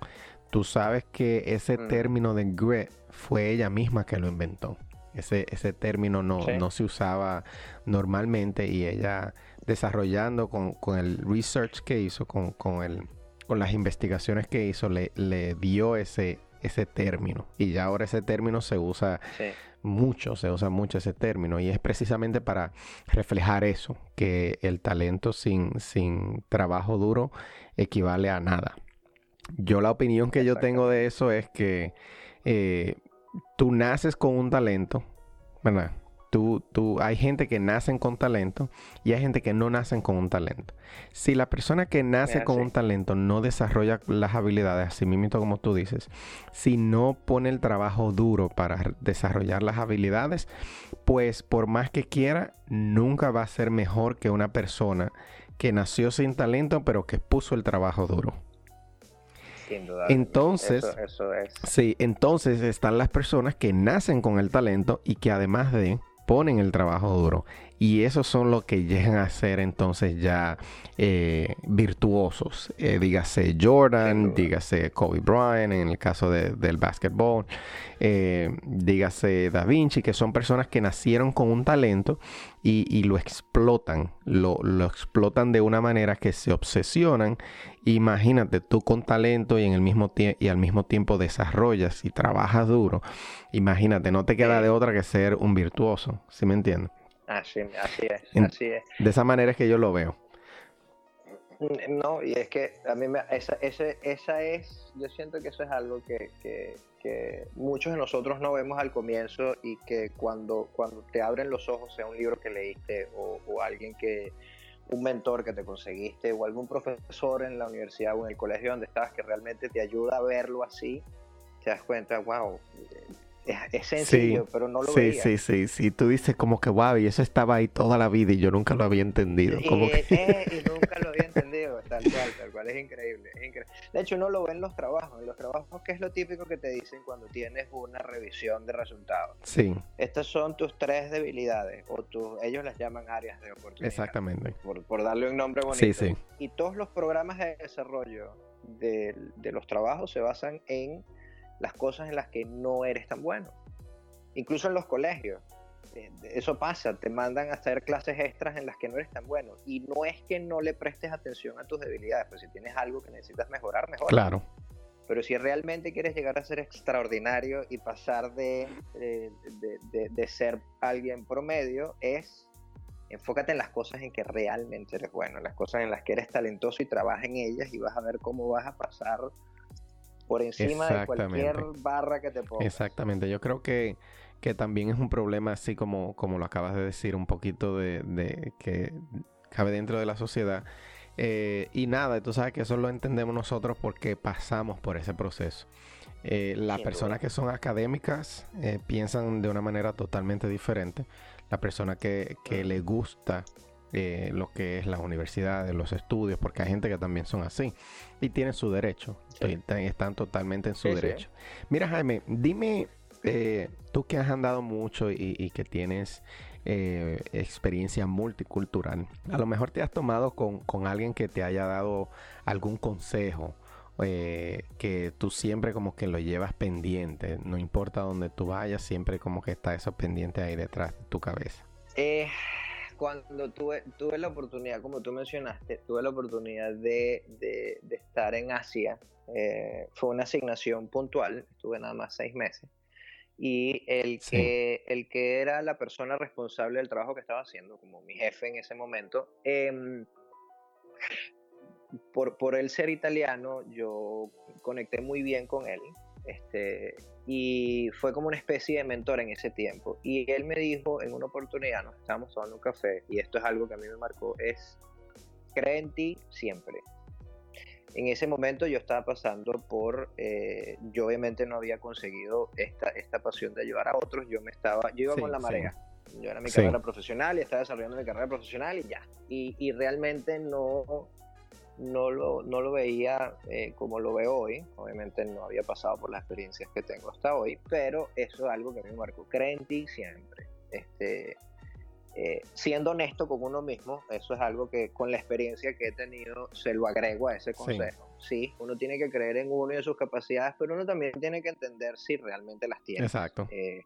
A: Tú sabes que ese mm. término de grit fue ella misma que lo inventó. Ese, ese término no, no se usaba normalmente y ella desarrollando con, el research que hizo, con, con, el, con las investigaciones que hizo, le, le, dio ese, ese término. Y ya ahora ese término se usa mucho, se usa mucho ese término. Y es precisamente para reflejar eso, que el talento sin, sin trabajo duro equivale a nada. Yo la opinión que yo tengo de eso es que eh, tú naces con un talento, ¿verdad? Tú, tú, hay gente que nacen con talento y hay gente que no nacen con un talento. Si la persona que nace con un talento no desarrolla las habilidades, así mismo como tú dices, si no pone el trabajo duro para desarrollar las habilidades, pues por más que quiera, nunca va a ser mejor que una persona que nació sin talento pero que puso el trabajo duro. Entonces, sí, entonces están las personas que nacen con el talento y que además de ponen el trabajo duro. Y esos son los que llegan a ser entonces ya eh, virtuosos. Eh, dígase Jordan, dígase Kobe Bryant en el caso del básquetbol, eh, dígase Da Vinci, que son personas que nacieron con un talento y, lo explotan, lo, explotan de una manera que se obsesionan. Imagínate tú con talento y, en el mismo y al mismo tiempo desarrollas y trabajas duro. Imagínate, no te queda de otra que ser un virtuoso, ¿sí me entiendes?
B: Así, así es, así es.
A: De esa manera es que yo lo veo.
B: No, y es que a mí me, esa, ese, esa es, yo siento que eso es algo que, que, que, muchos de nosotros no vemos al comienzo y que cuando, cuando te abren los ojos, sea un libro que leíste o, o alguien que, un mentor que te conseguiste o algún profesor en la universidad o en el colegio donde estabas que realmente te ayuda a verlo así, te das cuenta, wow, es, sencillo, pero no lo
A: veía. Sí, sí, sí, Tú dices como que, wow, y eso estaba ahí toda la vida y yo nunca lo había entendido.
B: Y,
A: como
B: que... Eh, y nunca lo había entendido, tal cual, tal cual. Es increíble, es increíble. De hecho, uno lo ve en los trabajos. En los trabajos, ¿qué es lo típico que te dicen cuando tienes una revisión de resultados?
A: Sí.
B: Estas son tus tres debilidades, o tus, ellos las llaman áreas de oportunidad.
A: Exactamente.
B: Por, por darle un nombre bonito. Sí, sí. Y todos los programas de desarrollo de, de los trabajos se basan en las cosas en las que no eres tan bueno incluso en los colegios. Eh, eso pasa, te mandan a hacer clases extras en las que no eres tan bueno. Y no es que no le prestes atención a tus debilidades, pues si tienes algo que necesitas mejorar, mejor.
A: Claro.
B: Pero si realmente quieres llegar a ser extraordinario y pasar de, de, ser alguien promedio, es enfócate en las cosas en que realmente eres bueno, en las cosas en las que eres talentoso y trabaja en ellas y vas a ver cómo vas a pasar por encima de cualquier barra que te pongas.
A: Exactamente, yo creo que que también es un problema así como, como lo acabas de decir, un poquito de, que cabe dentro de la sociedad. Eh, y nada, tú sabes que eso lo entendemos nosotros porque pasamos por ese proceso. Eh, las personas que son académicas eh, piensan de una manera totalmente diferente. La persona que, que le gusta lo que es la universidad, los estudios, porque hay gente que también son así y tienen su derecho, están totalmente en su derecho. Mira Jaime, dime eh, tú que has andado mucho y, que tienes eh, experiencia multicultural, a lo mejor te has tomado con, alguien que te haya dado algún consejo eh, que tú siempre como que lo llevas pendiente, no importa dónde tú vayas, siempre como que está eso pendiente ahí detrás de tu cabeza.
B: Cuando tuve, tuve la oportunidad, como tú mencionaste, tuve la oportunidad de, estar en Asia, fue una asignación puntual, estuve nada más seis meses y el que, el que era la persona responsable del trabajo que estaba haciendo, como mi jefe en ese momento, em, por, por él ser italiano, yo conecté muy bien con él. Este, y fue como una especie de mentor en ese tiempo. Y él me dijo en una oportunidad, nos estábamos tomando un café, y esto es algo que a mí me marcó, es, cree en ti siempre en ese momento yo estaba pasando por, eh, yo obviamente no había conseguido esta, esta pasión de ayudar a otros, yo me estaba, yo iba con la marea, yo era mi carrera profesional y estaba desarrollando mi carrera profesional y ya, y, y realmente no, no, lo, no lo veía eh, como lo veo hoy, obviamente no había pasado por las experiencias que tengo hasta hoy, pero eso es algo que a mí me marcó, cree en ti siempre, este, eh, siendo honesto con uno mismo, eso es algo que con la experiencia que he tenido se lo agrego a ese consejo. Sí. uno tiene que creer en uno y en sus capacidades, pero uno también tiene que entender si realmente las tiene.
A: Exacto.
B: Eh,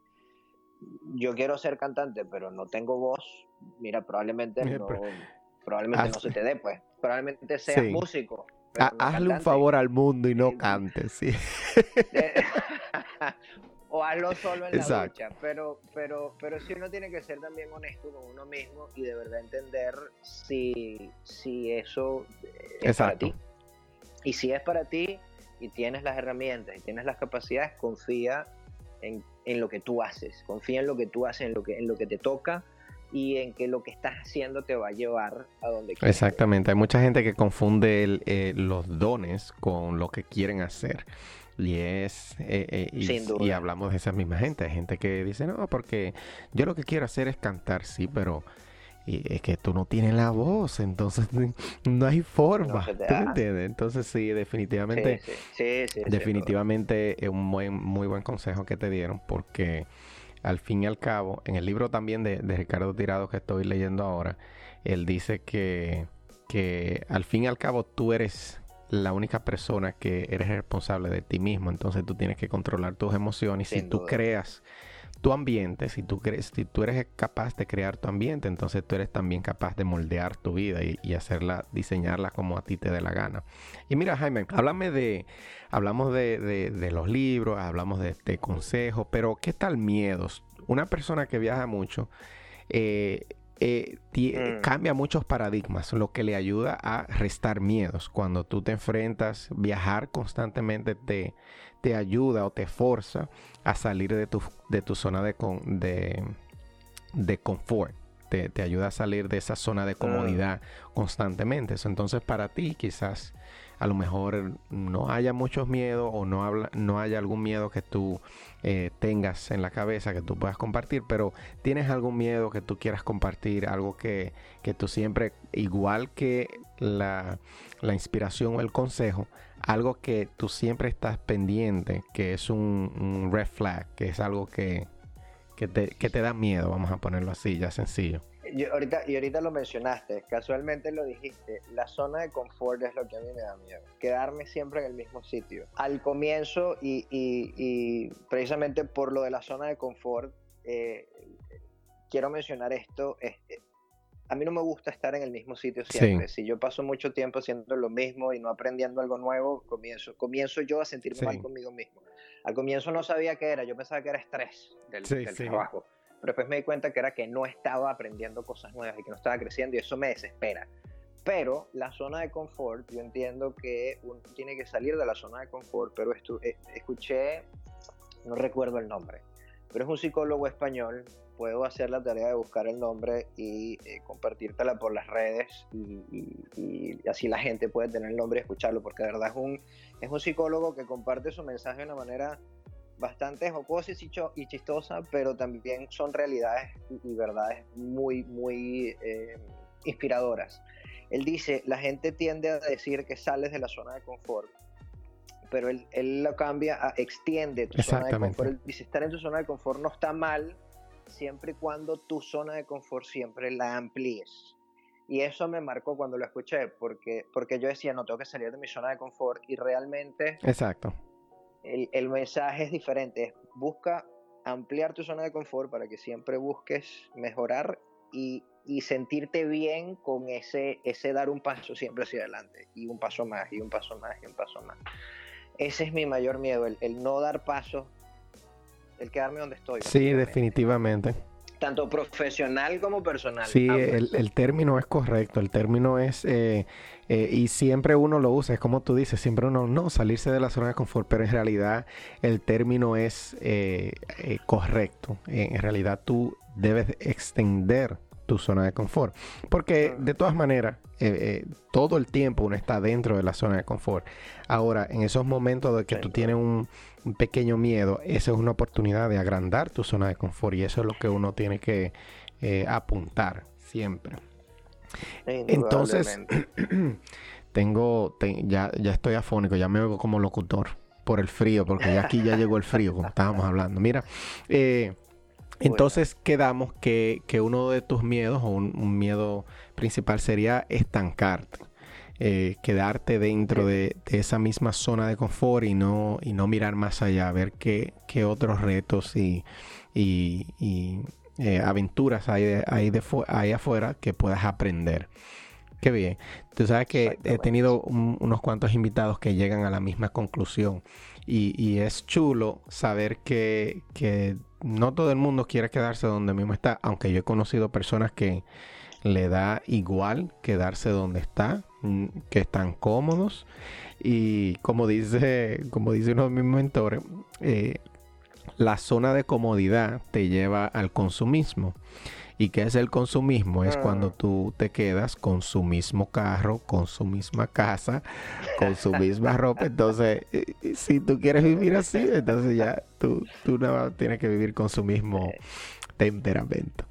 B: yo quiero ser cantante, pero no tengo voz. Mira, probablemente no, probablemente no se te dé, pues. Probablemente seas músico.
A: hazle un favor al mundo y no cantes, sí.
B: o hazlo solo en la ducha, pero, pero, pero sí uno tiene que ser también honesto con uno mismo y de verdad entender si, si eso es para ti. Y si es para ti y tienes las herramientas y tienes las capacidades, confía en, en, lo que tú haces, confía en lo que tú haces, en lo que, en lo que te toca y en que lo que estás haciendo te va a llevar a donde quieres.
A: Exactamente, hay mucha gente que confunde eh, los dones con lo que quieren hacer. Y es, eh, eh, y, hablamos de esa misma gente, hay gente que dice, no, porque yo lo que quiero hacer es cantar, sí, pero es que tú no tienes la voz, entonces no hay forma, ¿tú entiendes? Entonces sí, definitivamente,
B: sí,
A: definitivamente es un buen, muy buen consejo que te dieron, porque al fin y al cabo, en el libro también de, Ricardo Tirado que estoy leyendo ahora, él dice que, que al fin y al cabo tú eres la única persona que eres responsable de ti mismo. Entonces tú tienes que controlar tus emociones. y si tú creas tu ambiente, si tú, crees, si tú eres capaz de crear tu ambiente, entonces tú eres también capaz de moldear tu vida y, hacerla, diseñarla como a ti te dé la gana. Y mira, Jaime, háblame de, hablamos de, de, los libros, hablamos de, de, consejos, pero ¿qué tal miedos? Una persona que viaja mucho, eh, eh, mm. cambia muchos paradigmas, lo que le ayuda a restar miedos. Cuando tú te enfrentas, viajar constantemente te, te ayuda o te forza a salir de tu, de tu zona de, de, de confort. Te, te, ayuda a salir de esa zona de comodidad constantemente. Entonces para ti quizás a lo mejor no haya muchos miedos o no, habla, no haya algún miedo que tú eh, tengas en la cabeza que tú puedas compartir, pero tienes algún miedo que tú quieras compartir, algo que, que tú siempre, igual que la, la, inspiración o el consejo, algo que tú siempre estás pendiente, que es un, un red flag, que es algo que, que, te, que te da miedo, vamos a ponerlo así, ya sencillo
B: ahorita, y ahorita lo mencionaste, casualmente lo dijiste, la zona de confort es lo que a mí me da miedo, quedarme siempre en el mismo sitio. Al comienzo, y, precisamente por lo de la zona de confort, eh, quiero mencionar esto, a mí no me gusta estar en el mismo sitio siempre. Si yo paso mucho tiempo haciendo lo mismo y no aprendiendo algo nuevo, comienzo, comienzo yo a sentirme mal conmigo mismo. Al comienzo no sabía qué era, yo pensaba que era estrés del, del trabajo pero después me di cuenta que era que no estaba aprendiendo cosas nuevas y que no estaba creciendo y eso me desespera. Pero la zona de confort, yo entiendo que uno tiene que salir de la zona de confort, pero eh, escuché, no recuerdo el nombre, pero es un psicólogo español, puedo hacer la tarea de buscar el nombre y eh, compartírtela por las redes y, así la gente puede tener el nombre y escucharlo, porque de verdad es un, es un psicólogo que comparte su mensaje de una manera bastante jocosa y chistosa, pero también son realidades y verdades muy, muy eh, inspiradoras. Él dice, la gente tiende a decir que sales de la zona de confort, pero él, él lo cambia a extiende tu zona de confort. Él dice, estar en tu zona de confort no está mal, siempre y cuando tu zona de confort siempre la amplíes. Y eso me marcó cuando lo escuché, porque, porque yo decía, no, tengo que salir de mi zona de confort y realmente...
A: Exacto
B: el, mensaje es diferente. Busca ampliar tu zona de confort para que siempre busques mejorar y, sentirte bien con ese, ese dar un paso siempre hacia adelante y un paso más y un paso más y un paso más. Ese es mi mayor miedo, el, el no dar paso, el quedarme donde estoy.
A: Sí, definitivamente
B: tanto profesional como personal.
A: Sí, el, término es correcto, el término es, eh, eh, y siempre uno lo usa, es como tú dices, siempre uno, no, salirse de la zona de confort, pero en realidad el término es eh, correcto, en realidad tú debes extender tu zona de confort. Porque de todas maneras, todo el tiempo uno está dentro de la zona de confort. Ahora, en esos momentos de que tú tienes un, un pequeño miedo, esa es una oportunidad de agrandar tu zona de confort y eso es lo que uno tiene que eh, apuntar siempre. Entonces, tengo, ya, ya estoy afónico, ya me veo como locutor por el frío, porque ya aquí ya llegó el frío, como estábamos hablando. Mira, eh, entonces quedamos que, que, uno de tus miedos o un miedo principal sería estancarte. Eh, quedarte dentro de, esa misma zona de confort y no, y no mirar más allá, ver qué, qué otros retos y, y, eh, aventuras hay, de, hay, de ahí afuera que puedas aprender. Qué bien. Tú sabes que he tenido unos cuantos invitados que llegan a la misma conclusión. Y, y es chulo saber que, que, no todo el mundo quiere quedarse donde mismo está. Aunque yo he conocido personas que le da igual quedarse donde está, mm, que están cómodos. Y como dice, como dice uno de mis mentores, eh, la zona de comodidad te lleva al consumismo. ¿Y qué es el consumismo? Es cuando ah. tú te quedas con su mismo carro, con su misma casa, con su misma ropa. Entonces, si tú quieres vivir así, entonces ya tú, tú no tienes que vivir con su mismo temperamento.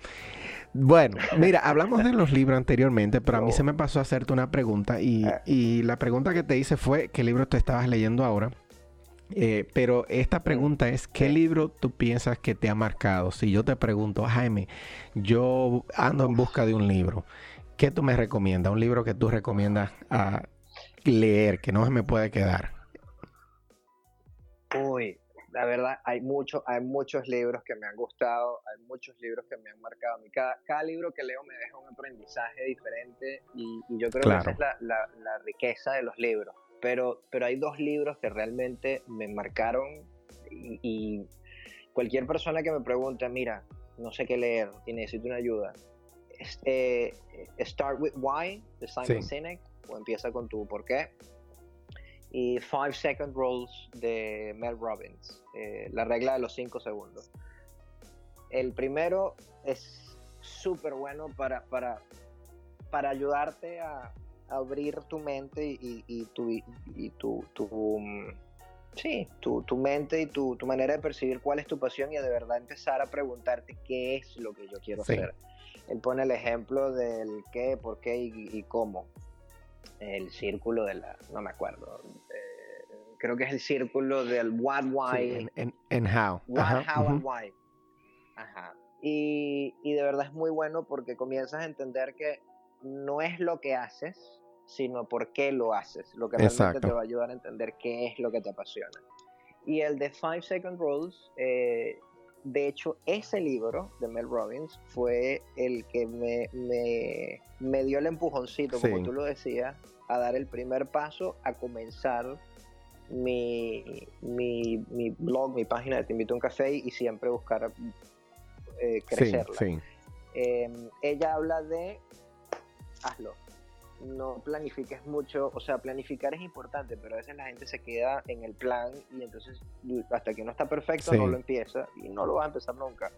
A: Bueno, mira, hablamos de los libros anteriormente, pero a mí se me pasó a hacerte una pregunta y, ah. y, la pregunta que te hice fue qué libro te estabas leyendo ahora. Eh, pero esta pregunta es, ¿qué libro tú piensas que te ha marcado? Si yo te pregunto, Jaime, yo ando en busca de un libro, ¿qué tú me recomiendas? Un libro que tú recomiendas a leer, que no se me puede quedar.
B: Uy, la verdad, hay, mucho, hay muchos libros que me han gustado, hay muchos libros que me han marcado. cada, cada libro que leo me deja un aprendizaje diferente y, yo creo que esa es la, la riqueza de los libros pero, pero hay dos libros que realmente me marcaron y, cualquier persona que me pregunte, mira, no sé qué leer y necesito una ayuda, este, Start with Why de Simon Sinek o empieza con tu por qué y Five Second Rules de Mel Robbins, eh, la regla de los cinco segundos. El primero es súper bueno para, para, para ayudarte a, abrir tu mente y, y, tu, y tu, tu, mm, sí, tu, tu, mente y tu, tu, manera de percibir cuál es tu pasión y de verdad empezar a preguntarte qué es lo que yo quiero hacer. Él pone el ejemplo del qué, por qué y, cómo. El círculo de la, no me acuerdo, eh, creo que es el círculo del what, why.
A: en, how.
B: What, how and why. Ajá. Y, y de verdad es muy bueno porque comienzas a entender que no es lo que haces, sino por qué lo haces, lo que realmente te va a ayudar a entender qué es lo que te apasiona. Y el de Five Second Rules, eh, de hecho, ese libro de Mel Robbins fue el que me, me, dio el empujoncito, como tú lo decías, a dar el primer paso a comenzar mi, mi, mi blog, mi página de Te invito a un café y siempre buscar eh, crecerla. Em, ella habla de hazlo. No planifiques mucho, o sea, planificar es importante, pero a veces la gente se queda en el plan y entonces hasta que no está perfecto no lo empieza y no lo va a empezar nunca.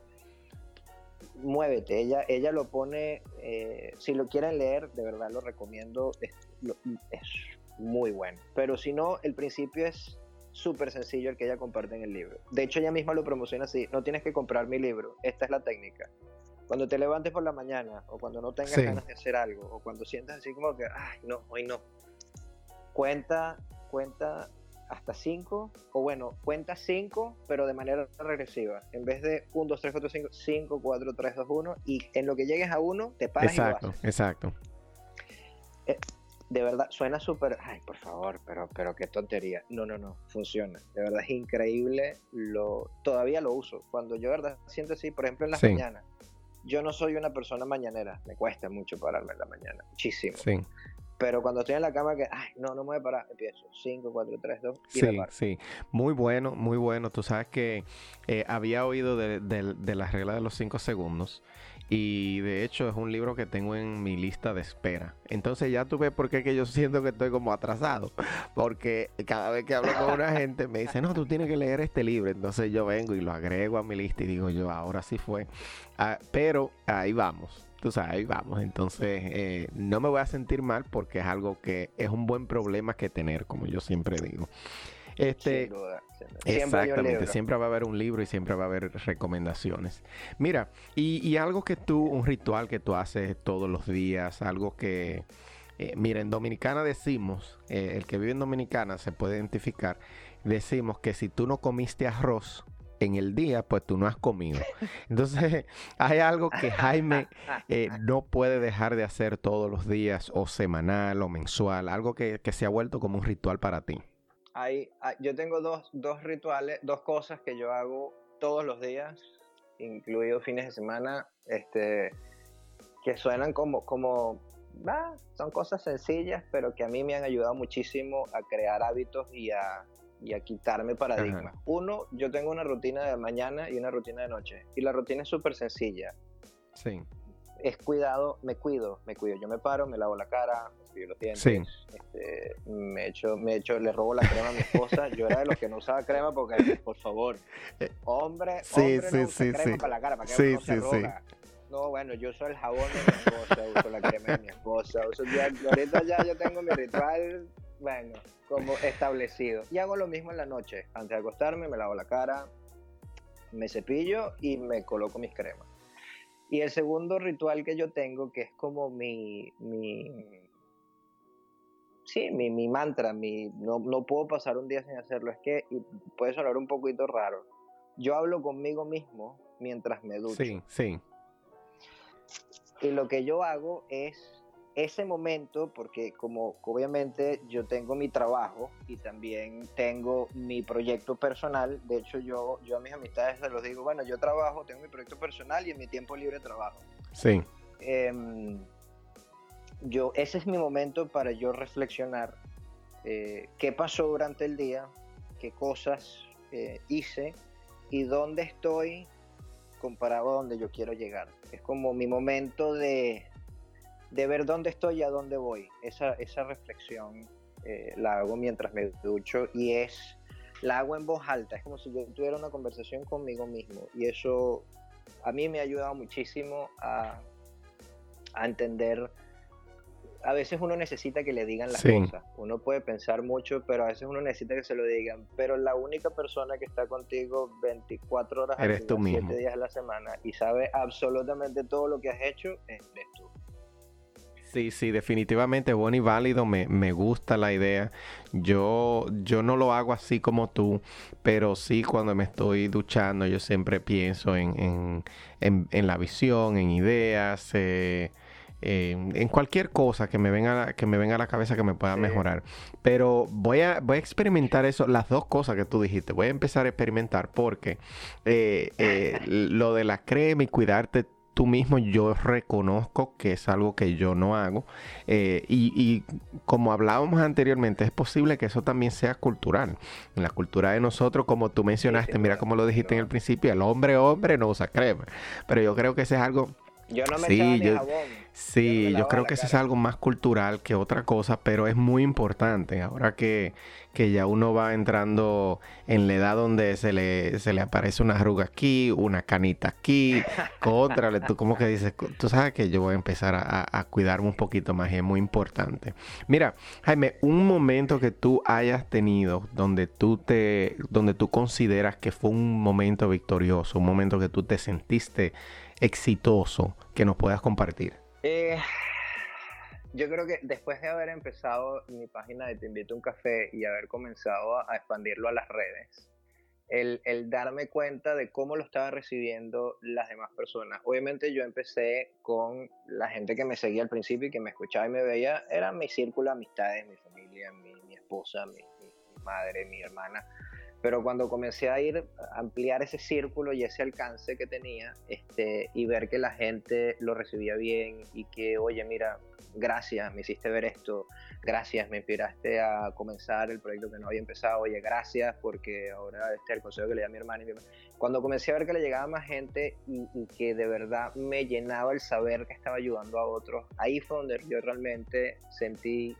B: Muévete, ella, ella lo pone, eh, si lo quieren leer, de verdad lo recomiendo, es, es muy bueno. Pero si no, el principio es súper sencillo el que ella comparte en el libro. De hecho, ella misma lo promociona así, no tienes que comprar mi libro, esta es la técnica cuando te levantes por la mañana o cuando no tengas ganas de hacer algo o cuando sientas así como que, ay, no, hoy no. Cuenta, cuenta hasta 5 o bueno, cuenta 5 pero de manera regresiva. En vez de 1, 2, 3, 4, 5, 5, 4, 3, 2, 1 y en lo que llegues a 1 te paras
A: exacto,
B: y lo haces.
A: Exacto,
B: eh, de verdad, suena súper, ay, por favor, pero, pero qué tontería. No, no, no, funciona. De verdad es increíble. Lo, todavía lo uso. Cuando yo, de verdad, siento así, por ejemplo, en las mañanas yo no soy una persona mañanera, me cuesta mucho pararme en la mañana, muchísimo. Sí. Pero cuando estoy en la cama, que, ay, no, no me voy a parar, empiezo. 5, 4, 3, 2, y
A: Sí, sí. Muy bueno, muy bueno. Tú sabes que eh, había oído de, de, la regla de los 5 segundos. Y de hecho es un libro que tengo en mi lista de espera. Entonces ya tú ves por qué que yo siento que estoy como atrasado. Porque cada vez que hablo con una gente me dice, no, tú tienes que leer este libro. Entonces yo vengo y lo agrego a mi lista y digo yo, ahora sí fue. Ah, pero ahí vamos. Tú sabes, ahí vamos. Entonces eh, no me voy a sentir mal porque es algo que es un buen problema que tener, como yo siempre digo. Este, exactamente, siempre va a haber un libro y siempre va a haber recomendaciones. Mira, y, algo que tú, un ritual que tú haces todos los días, algo que, eh, mira, en Dominicana decimos, eh, el que vive en Dominicana se puede identificar, decimos que si tú no comiste arroz, en el día, pues tú no has comido. Entonces, hay algo que Jaime eh, no puede dejar de hacer todos los días, o semanal, o mensual, algo que, que se ha vuelto como un ritual para ti
B: yo tengo dos, dos rituales, dos cosas que yo hago todos los días, incluidos fines de semana, este, que suenan como, como son cosas sencillas, pero que a mí me han ayudado muchísimo a crear hábitos y a, y a quitarme paradigmas. Uno, yo tengo una rutina de mañana y una rutina de noche, y la rutina es súper sencilla.
A: Sí.
B: Es cuidado, me cuido, me cuido. Yo me paro, me lavo la cara, los dientes. Este, me echo, me echo, le robo la crema a mi esposa. Yo era de los que no usaba crema porque, por favor, hombre, hombre no usa crema para la cara, para que no se. No, bueno, yo uso el jabón de mi esposa, uso la crema de mi esposa. Uso ya, ahorita ya yo tengo mi ritual, bueno, como establecido. Y hago lo mismo en la noche. Antes de acostarme, me lavo la cara, me cepillo y me coloco mis cremas. Y el segundo ritual que yo tengo, que es como mi, mi sí, mi, mi mantra, mi, no, no, puedo pasar un día sin hacerlo. Es que y puede sonar un poquito raro. Yo hablo conmigo mismo mientras me ducho.
A: Sí, sí.
B: Y lo que yo hago es ese momento, porque como obviamente yo tengo mi trabajo y también tengo mi proyecto personal, de hecho yo, yo a mis amistades se los digo, bueno, yo trabajo, tengo mi proyecto personal y en mi tiempo libre trabajo.
A: Sí.
B: Em, yo, ese es mi momento para yo reflexionar eh, qué pasó durante el día, qué cosas eh, hice y dónde estoy comparado a donde yo quiero llegar. Es como mi momento de, de ver dónde estoy y a dónde voy. Esa, esa reflexión eh, la hago mientras me ducho y es, la hago en voz alta, es como si yo tuviera una conversación conmigo mismo y eso a mí me ha ayudado muchísimo a, a entender. A veces uno necesita que le digan las cosas. Uno puede pensar mucho, pero a veces uno necesita que se lo digan. Pero la única persona que está contigo 24 horas
A: al día,
B: 7 días a la semana y sabe absolutamente todo lo que has hecho, tú.
A: Sí, sí, definitivamente bueno y válido, me, me, gusta la idea. Yo, yo no lo hago así como tú, pero sí cuando me estoy duchando yo siempre pienso en, en, en, en la visión, en ideas, eh, en cualquier cosa que me venga, que me venga a la cabeza que me pueda mejorar. Pero voy a, voy a experimentar eso, las dos cosas que tú dijiste. Voy a empezar a experimentar porque eh, eh, lo de la crema y cuidarte tú mismo, yo reconozco que es algo que yo no hago. Eh, y, como hablábamos anteriormente, es posible que eso también sea cultural. En la cultura de nosotros, como tú mencionaste, mira como lo dijiste en el principio, el hombre hombre no usa crema. Pero yo creo que ese es algo
B: yo no me sí, yo,
A: Sí, yo, creo que eso es algo más cultural que otra cosa, pero es muy importante. Ahora que, que, ya uno va entrando en la edad donde se le, se le aparece una arruga aquí, una canita aquí, contra, tú como que dices, tú sabes que yo voy a empezar a, a, cuidarme un poquito más y es muy importante. Mira, Jaime, un momento que tú hayas tenido donde tú te, donde tú consideras que fue un momento victorioso, un momento que tú te sentiste exitoso que nos puedas compartir?
B: Eh, yo creo que después de haber empezado mi página de Te invito a un café y haber comenzado a, expandirlo a las redes, el, darme cuenta de cómo lo estaba recibiendo las demás personas. Obviamente yo empecé con la gente que me seguía al principio y que me escuchaba y me veía, era mi círculo de amistades, mi familia, mi, esposa, mi madre, mi hermana pero cuando comencé a ir a ampliar ese círculo y ese alcance que tenía, este, y ver que la gente lo recibía bien y que, oye, mira, gracias, me hiciste ver esto, gracias, me inspiraste a comenzar el proyecto que no había empezado, oye, gracias, porque ahora este es el consejo que le di a mi hermana. Y mi hermana. Cuando comencé a ver que le llegaba más gente y, y, que de verdad me llenaba el saber que estaba ayudando a otros, ahí fue donde yo realmente sentí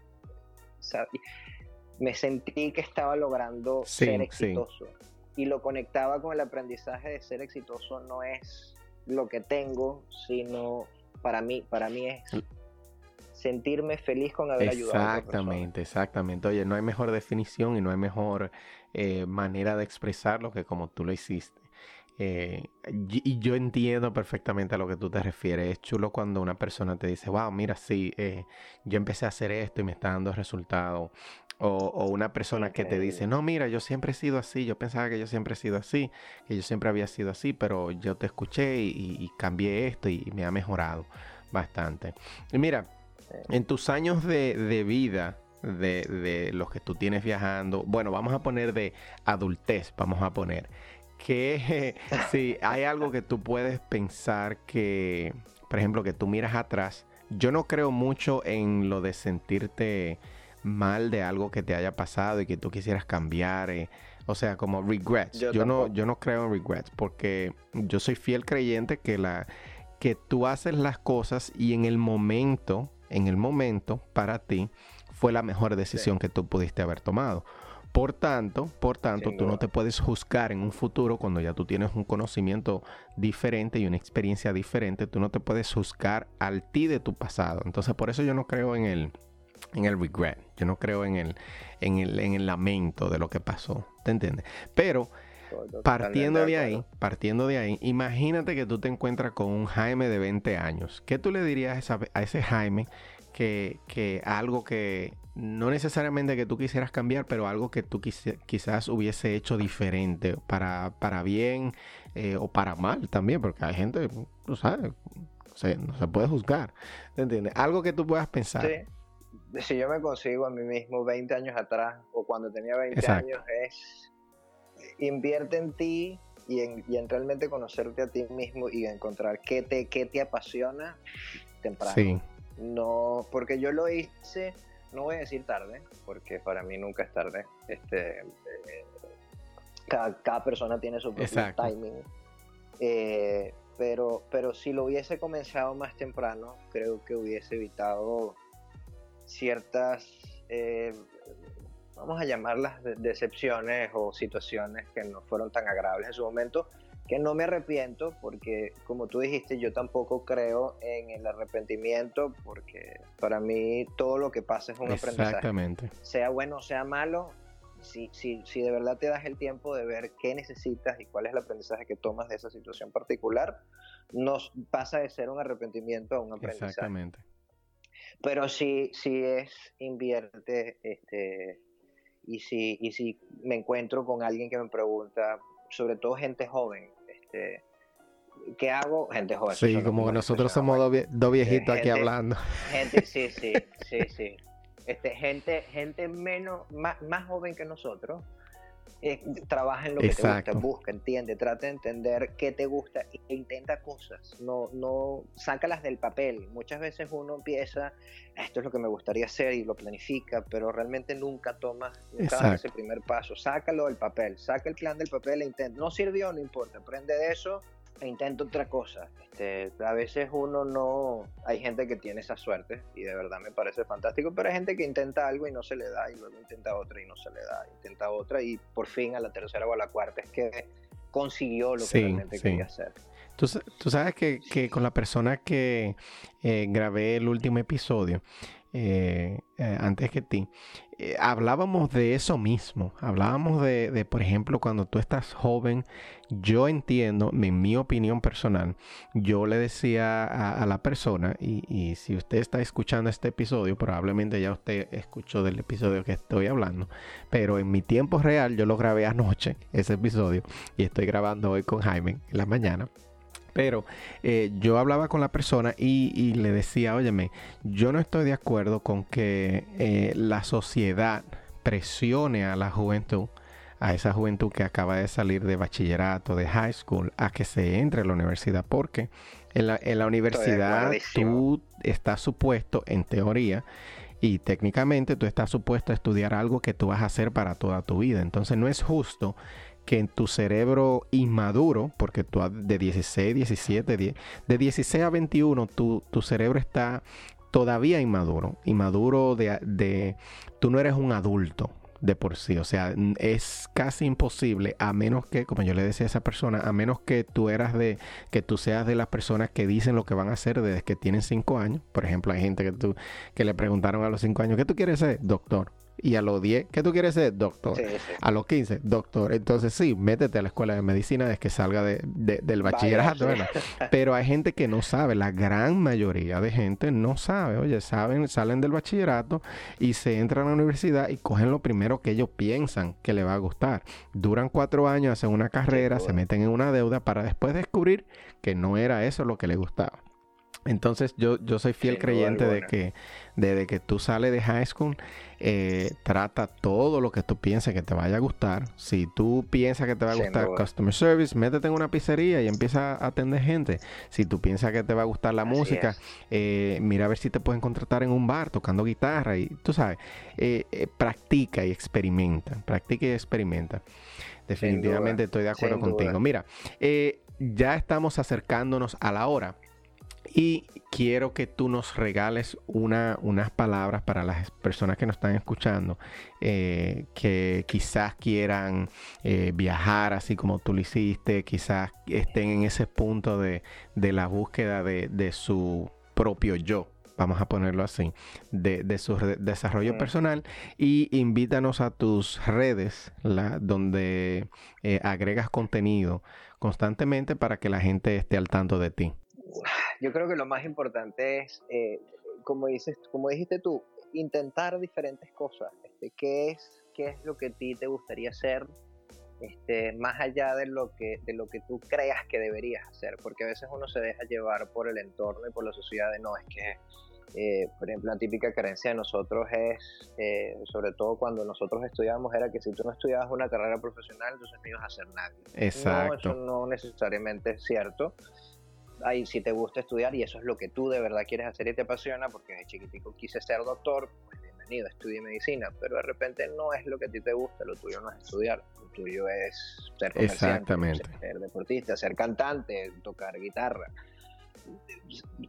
B: me sentí que estaba logrando ser exitoso. Y lo conectaba con el aprendizaje de ser exitoso no es lo que tengo, sino para mí, para mí es sentirme feliz con haber ayudado
A: a Exactamente, exactamente. Oye, no hay mejor definición y no hay mejor eh, manera de expresarlo que como tú lo hiciste. Eh, y yo entiendo perfectamente a lo que tú te refieres. Es chulo cuando una persona te dice, wow, mira, sí, eh, yo empecé a hacer esto y me está dando resultado. O, una persona que te dice, no, mira, yo siempre he sido así, yo pensaba que yo siempre he sido así, que yo siempre había sido así, pero yo te escuché y, cambié esto y, me ha mejorado bastante. Y mira, en tus años de, vida, de, de, los que tú tienes viajando, bueno, vamos a poner de adultez, vamos a poner, que si hay algo que tú puedes pensar que, por ejemplo, que tú miras atrás, yo no creo mucho en lo de sentirte mal de algo que te haya pasado y que tú quisieras cambiar. Eh, o sea, como regrets. Yo, no, yo no creo en regrets porque yo soy fiel creyente que, la, que tú haces las cosas y en el momento, en el momento, para ti, fue la mejor decisión que tú pudiste haber tomado. Por tanto, por tanto, tú no te puedes juzgar en un futuro cuando ya tú tienes un conocimiento diferente y una experiencia diferente, tú no te puedes juzgar al ti de tu pasado. Entonces, por eso yo no creo en el en el regret. Yo no creo en el, en el, en el lamento de lo que pasó. ¿Te entiendes? Pero partiendo de ahí, partiendo de ahí, imagínate que tú te encuentras con un Jaime de 20 años. ¿Qué tú le dirías a, ese Jaime que, que algo que no necesariamente que tú quisieras cambiar, pero algo que tú quizás hubiese hecho diferente para, para bien eh, o para mal también, porque hay gente, tú sabes, no se puede juzgar, ¿te entiendes? Algo que tú puedas pensar.
B: Sí. Si yo me consigo a mí mismo 20 años atrás o cuando tenía 20 años es invierte en ti y en, y en, realmente conocerte a ti mismo y encontrar qué te, qué te apasiona temprano. Sí. No, porque yo lo hice, no voy a decir tarde, porque para mí nunca es tarde. Este, eh, cada, persona tiene su propio timing. Eh, pero, pero si lo hubiese comenzado más temprano, creo que hubiese evitado ciertas, eh, vamos a llamarlas decepciones o situaciones que no fueron tan agradables en su momento, que no me arrepiento porque como tú dijiste yo tampoco creo en el arrepentimiento porque para mí todo lo que pasa es un aprendizaje. Sea bueno o sea malo si, si, si de verdad te das el tiempo de ver qué necesitas y cuál es el aprendizaje que tomas de esa situación particular nos pasa de ser un arrepentimiento a un aprendizaje. Exactamente pero si, si es invierte este y si, y si me encuentro con alguien que me pregunta sobre todo gente joven este, ¿qué hago? Gente joven.
A: Sí, como nosotros somos dos, viejitos aquí hablando.
B: Gente, sí, sí, sí, sí. Este, gente, gente menos, más, más joven que nosotros, eh, trabaja en lo que te gusta, busca, entiende, trata de entender qué te gusta e intenta cosas, no, no, sácalas del papel. Muchas veces uno empieza, esto es lo que me gustaría hacer y lo planifica, pero realmente nunca toma, nunca ese primer paso. Sácalo del papel, saca el plan del papel e intenta. No sirvió, no importa, aprende de eso e intento otra cosa. Este, a veces uno no, hay gente que tiene esa suerte y de verdad me parece fantástico, pero hay gente que intenta algo y no se le da y luego intenta otra y no se le da, intenta otra y por fin a la tercera o a la cuarta es que consiguió lo que realmente quería hacer.
A: Tú, tú sabes que, que, con la persona que eh, grabé el último episodio, eh, eh, antes que ti, eh, hablábamos de eso mismo. Hablábamos de, por ejemplo, cuando tú estás joven, yo entiendo, en mi opinión personal, yo le decía a, la persona, y, si usted está escuchando este episodio, probablemente ya usted escuchó del episodio que estoy hablando, pero en mi tiempo real yo lo grabé anoche, ese episodio, y estoy grabando hoy con Jaime en la mañana. Pero eh, yo hablaba con la persona y, le decía, óyeme, yo no estoy de acuerdo con que eh, la sociedad presione a la juventud, a esa juventud que acaba de salir de bachillerato, de high school, a que se entre a la universidad, porque en la, en la universidad tú estás supuesto, en teoría, y técnicamente tú estás supuesto a estudiar algo que tú vas a hacer para toda tu vida. Entonces no es justo que en tu cerebro inmaduro, porque tú de 16, 17, de 16 a 21, tu, tu cerebro está todavía inmaduro. Inmaduro de, de, tú no eres un adulto de por sí. O sea, es casi imposible, a menos que, como yo le decía a esa persona, a menos que tú eras de, que tú seas de las personas que dicen lo que van a hacer desde que tienen 5 años. Por ejemplo, hay gente que, tú, que le preguntaron a los 5 años, ¿qué tú quieres ser? Doctor y a los 10, ¿qué tú quieres ser? Doctor. A los 15, doctor. Entonces sí, métete a la escuela de medicina desde que salga de, del bachillerato, Pero hay gente que no sabe, la gran mayoría de gente no sabe, oye, saben, salen del bachillerato y se entran a la universidad y cogen lo primero que ellos piensan que le va a gustar. Duran cuatro años, hacen una carrera, se meten en una deuda para después descubrir que no era eso lo que les gustaba. Entonces yo, yo soy fiel creyente de que desde que tú sales de high school, eh, trata todo lo que tú pienses que te vaya a gustar. Si tú piensas que te va a gustar customer service, métete en una pizzería y empieza a atender gente. Si tú piensas que te va a gustar la música, eh, mira a ver si te pueden contratar en un bar tocando guitarra y tú sabes, eh, practica y experimenta, practica y experimenta. Definitivamente estoy de acuerdo contigo. Mira, ya estamos acercándonos a la hora. Y quiero que tú nos regales una, unas palabras para las personas que nos están escuchando, eh, que quizás quieran eh, viajar así como tú lo hiciste, quizás estén en ese punto de, la búsqueda de, su propio yo vamos a ponerlo así, de, su desarrollo personal. Y invítanos a tus redes donde eh, agregas contenido constantemente para que la gente esté al tanto de ti
B: yo creo que lo más importante es, eh, como, dices, como dijiste tú, intentar diferentes cosas. Este, ¿qué, es, ¿Qué es lo que a ti te gustaría hacer? Este, más allá de lo, que, de lo que tú creas que deberías hacer, porque a veces uno se deja llevar por el entorno y por la sociedad de no, es que eh, por ejemplo, la típica creencia de nosotros es, eh, sobre todo cuando nosotros estudiábamos, era que si tú no estudiabas una carrera profesional, entonces no ibas a hacer nada.
A: Exacto.
B: No, eso no necesariamente es cierto. Ahí, si te gusta estudiar y eso es lo que tú de verdad quieres hacer y te apasiona, porque de chiquitico quise ser doctor, pues bienvenido, estudie medicina, pero de repente no es lo que a ti te gusta, lo tuyo no es estudiar, lo tuyo es ser comerciante, ser deportista, ser cantante, tocar guitarra.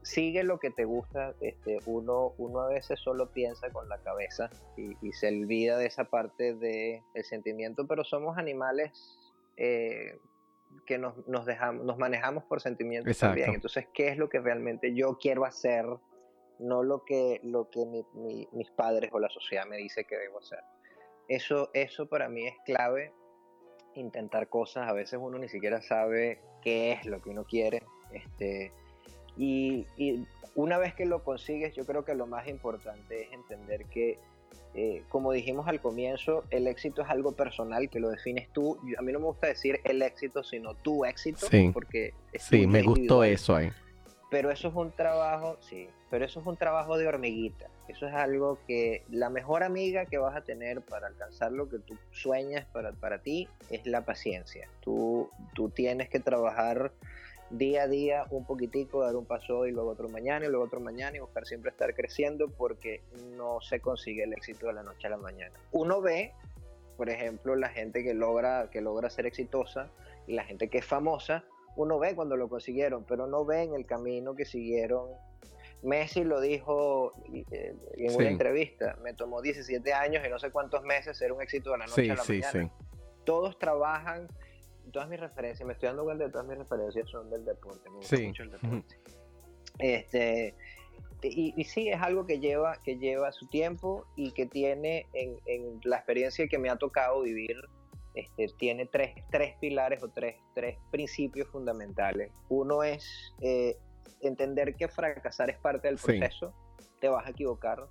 B: Sigue lo que te gusta, este, uno, uno a veces solo piensa con la cabeza y, se olvida de esa parte del sentimiento, pero somos animales eh, que nos, nos, dejamos, nos manejamos por sentimientos también. Entonces, ¿qué es lo que realmente yo quiero hacer? No lo que, lo que mis padres o la sociedad me dice que debo hacer. Eso, eso para mí es clave, intentar cosas. A veces uno ni siquiera sabe qué es lo que uno quiere. Este, y, una vez que lo consigues, yo creo que lo más importante es entender que, eh, como dijimos al comienzo, el éxito es algo personal que lo defines tú. A mí no me gusta decir el éxito, sino tu éxito,
A: sí.
B: porque
A: sí, me gustó eso ahí.
B: Pero eso es un trabajo, sí, pero eso es un trabajo de hormiguita. Eso es algo que la mejor amiga que vas a tener para alcanzar lo que tú sueñas para, para ti es la paciencia. Tú, tú tienes que trabajar día a día un poquitico, dar un paso hoy, luego otro mañana y luego otro mañana y buscar siempre estar creciendo porque no se consigue el éxito de la noche a la mañana. Uno ve, por ejemplo, la gente que logra, que logra ser exitosa y la gente que es famosa, uno ve cuando lo consiguieron, pero no ve en el camino que siguieron. Messi lo dijo eh, en una entrevista, me tomó 17 años y no sé cuántos meses ser un éxito de la noche a la mañana. Todos trabajan todas mis referencias, me estoy dando cuenta de todas mis referencias son del deporte, me gusta mucho el deporte. Este, y, y, sí, es algo que lleva, que lleva su tiempo y que tiene en, en la experiencia que me ha tocado vivir, este, tiene tres, tres pilares o tres, tres principios fundamentales. Uno es eh, entender que fracasar es parte del proceso, te vas a equivocar,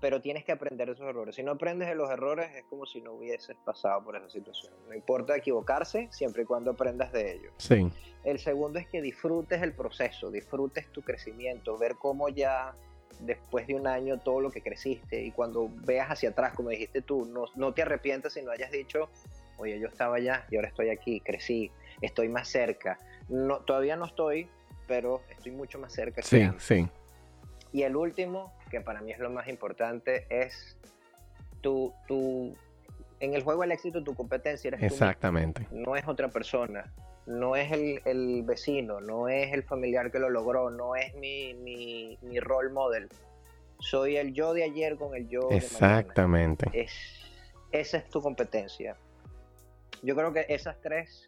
B: pero tienes que aprender de esos errores. Si no aprendes de los errores, es como si no hubieses pasado por esa situación. No importa equivocarse, siempre y cuando aprendas de ello.
A: Sí.
B: El segundo es que disfrutes el proceso, disfrutes tu crecimiento, ver cómo ya después de un año todo lo que creciste y cuando veas hacia atrás, como dijiste tú, no, no te arrepientas si no hayas dicho, oye, yo estaba allá y ahora estoy aquí, crecí, estoy más cerca. No, todavía no estoy, pero estoy mucho más cerca.
A: Sí, sí.
B: Y el último, que para mí es lo más importante, es tu, tu en el juego del éxito tu competencia eres
A: Exactamente.
B: Tú no es otra persona, no es el, el, vecino, no es el familiar que lo logró, no es mi, mi, mi role model. Soy el yo de ayer con el yo
A: Exactamente.
B: de mañana. Es, esa es tu competencia. Yo creo que esas tres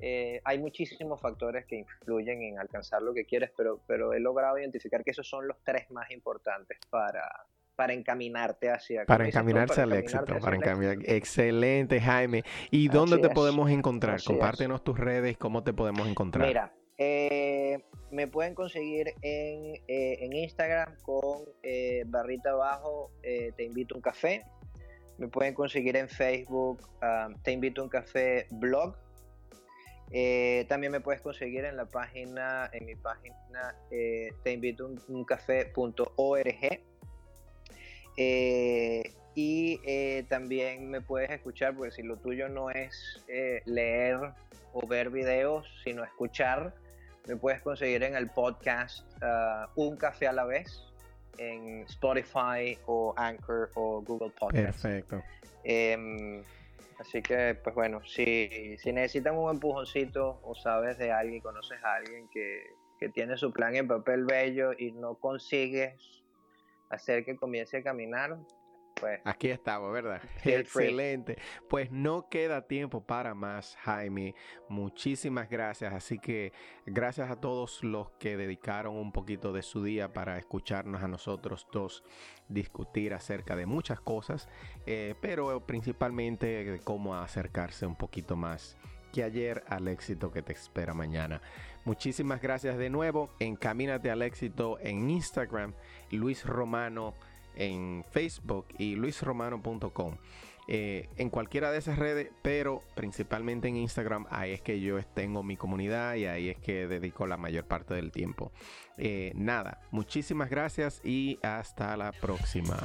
B: eh, hay muchísimos factores que influyen en alcanzar lo que quieres, pero, pero he logrado identificar que esos son los tres más importantes para, para encaminarte hacia...
A: Para encaminarse al éxito. Para encaminar... Excelente, Jaime. ¿Y dónde te podemos encontrar? Compártenos tus redes, ¿cómo te podemos encontrar?
B: Mira, eh, me pueden conseguir en, eh, en Instagram con barrita abajo, te invito a un café. Me pueden conseguir en Facebook, ah, te invito a un café blog eh, también me puedes conseguir en la página, en mi página eh, te invito un, un café.org. Eh, y eh, también me puedes escuchar, porque si lo tuyo no es leer o ver videos, sino escuchar, me puedes conseguir en el podcast uh, Un Café a la vez en Spotify o Anchor o Google Podcast.
A: Perfecto.
B: Así que, pues bueno, si, si necesitan un empujoncito o sabes de alguien, conoces a alguien que, que tiene su plan en papel bello y no consigues hacer que comience a caminar, pues,
A: Aquí estamos, ¿verdad? Excelente. Pues no queda tiempo para más, Jaime. Muchísimas gracias. Así que gracias a todos los que dedicaron un poquito de su día para escucharnos a nosotros dos discutir acerca de muchas cosas, eh, pero principalmente de cómo acercarse un poquito más que ayer al éxito que te espera mañana. Muchísimas gracias de nuevo. Encamínate al éxito en Instagram, Luis Romano en Facebook y luisromano.com. Eh, en cualquiera de esas redes, pero principalmente en Instagram, ahí es que yo tengo mi comunidad y ahí es que dedico la mayor parte del tiempo. Eh, nada, muchísimas gracias y hasta la próxima.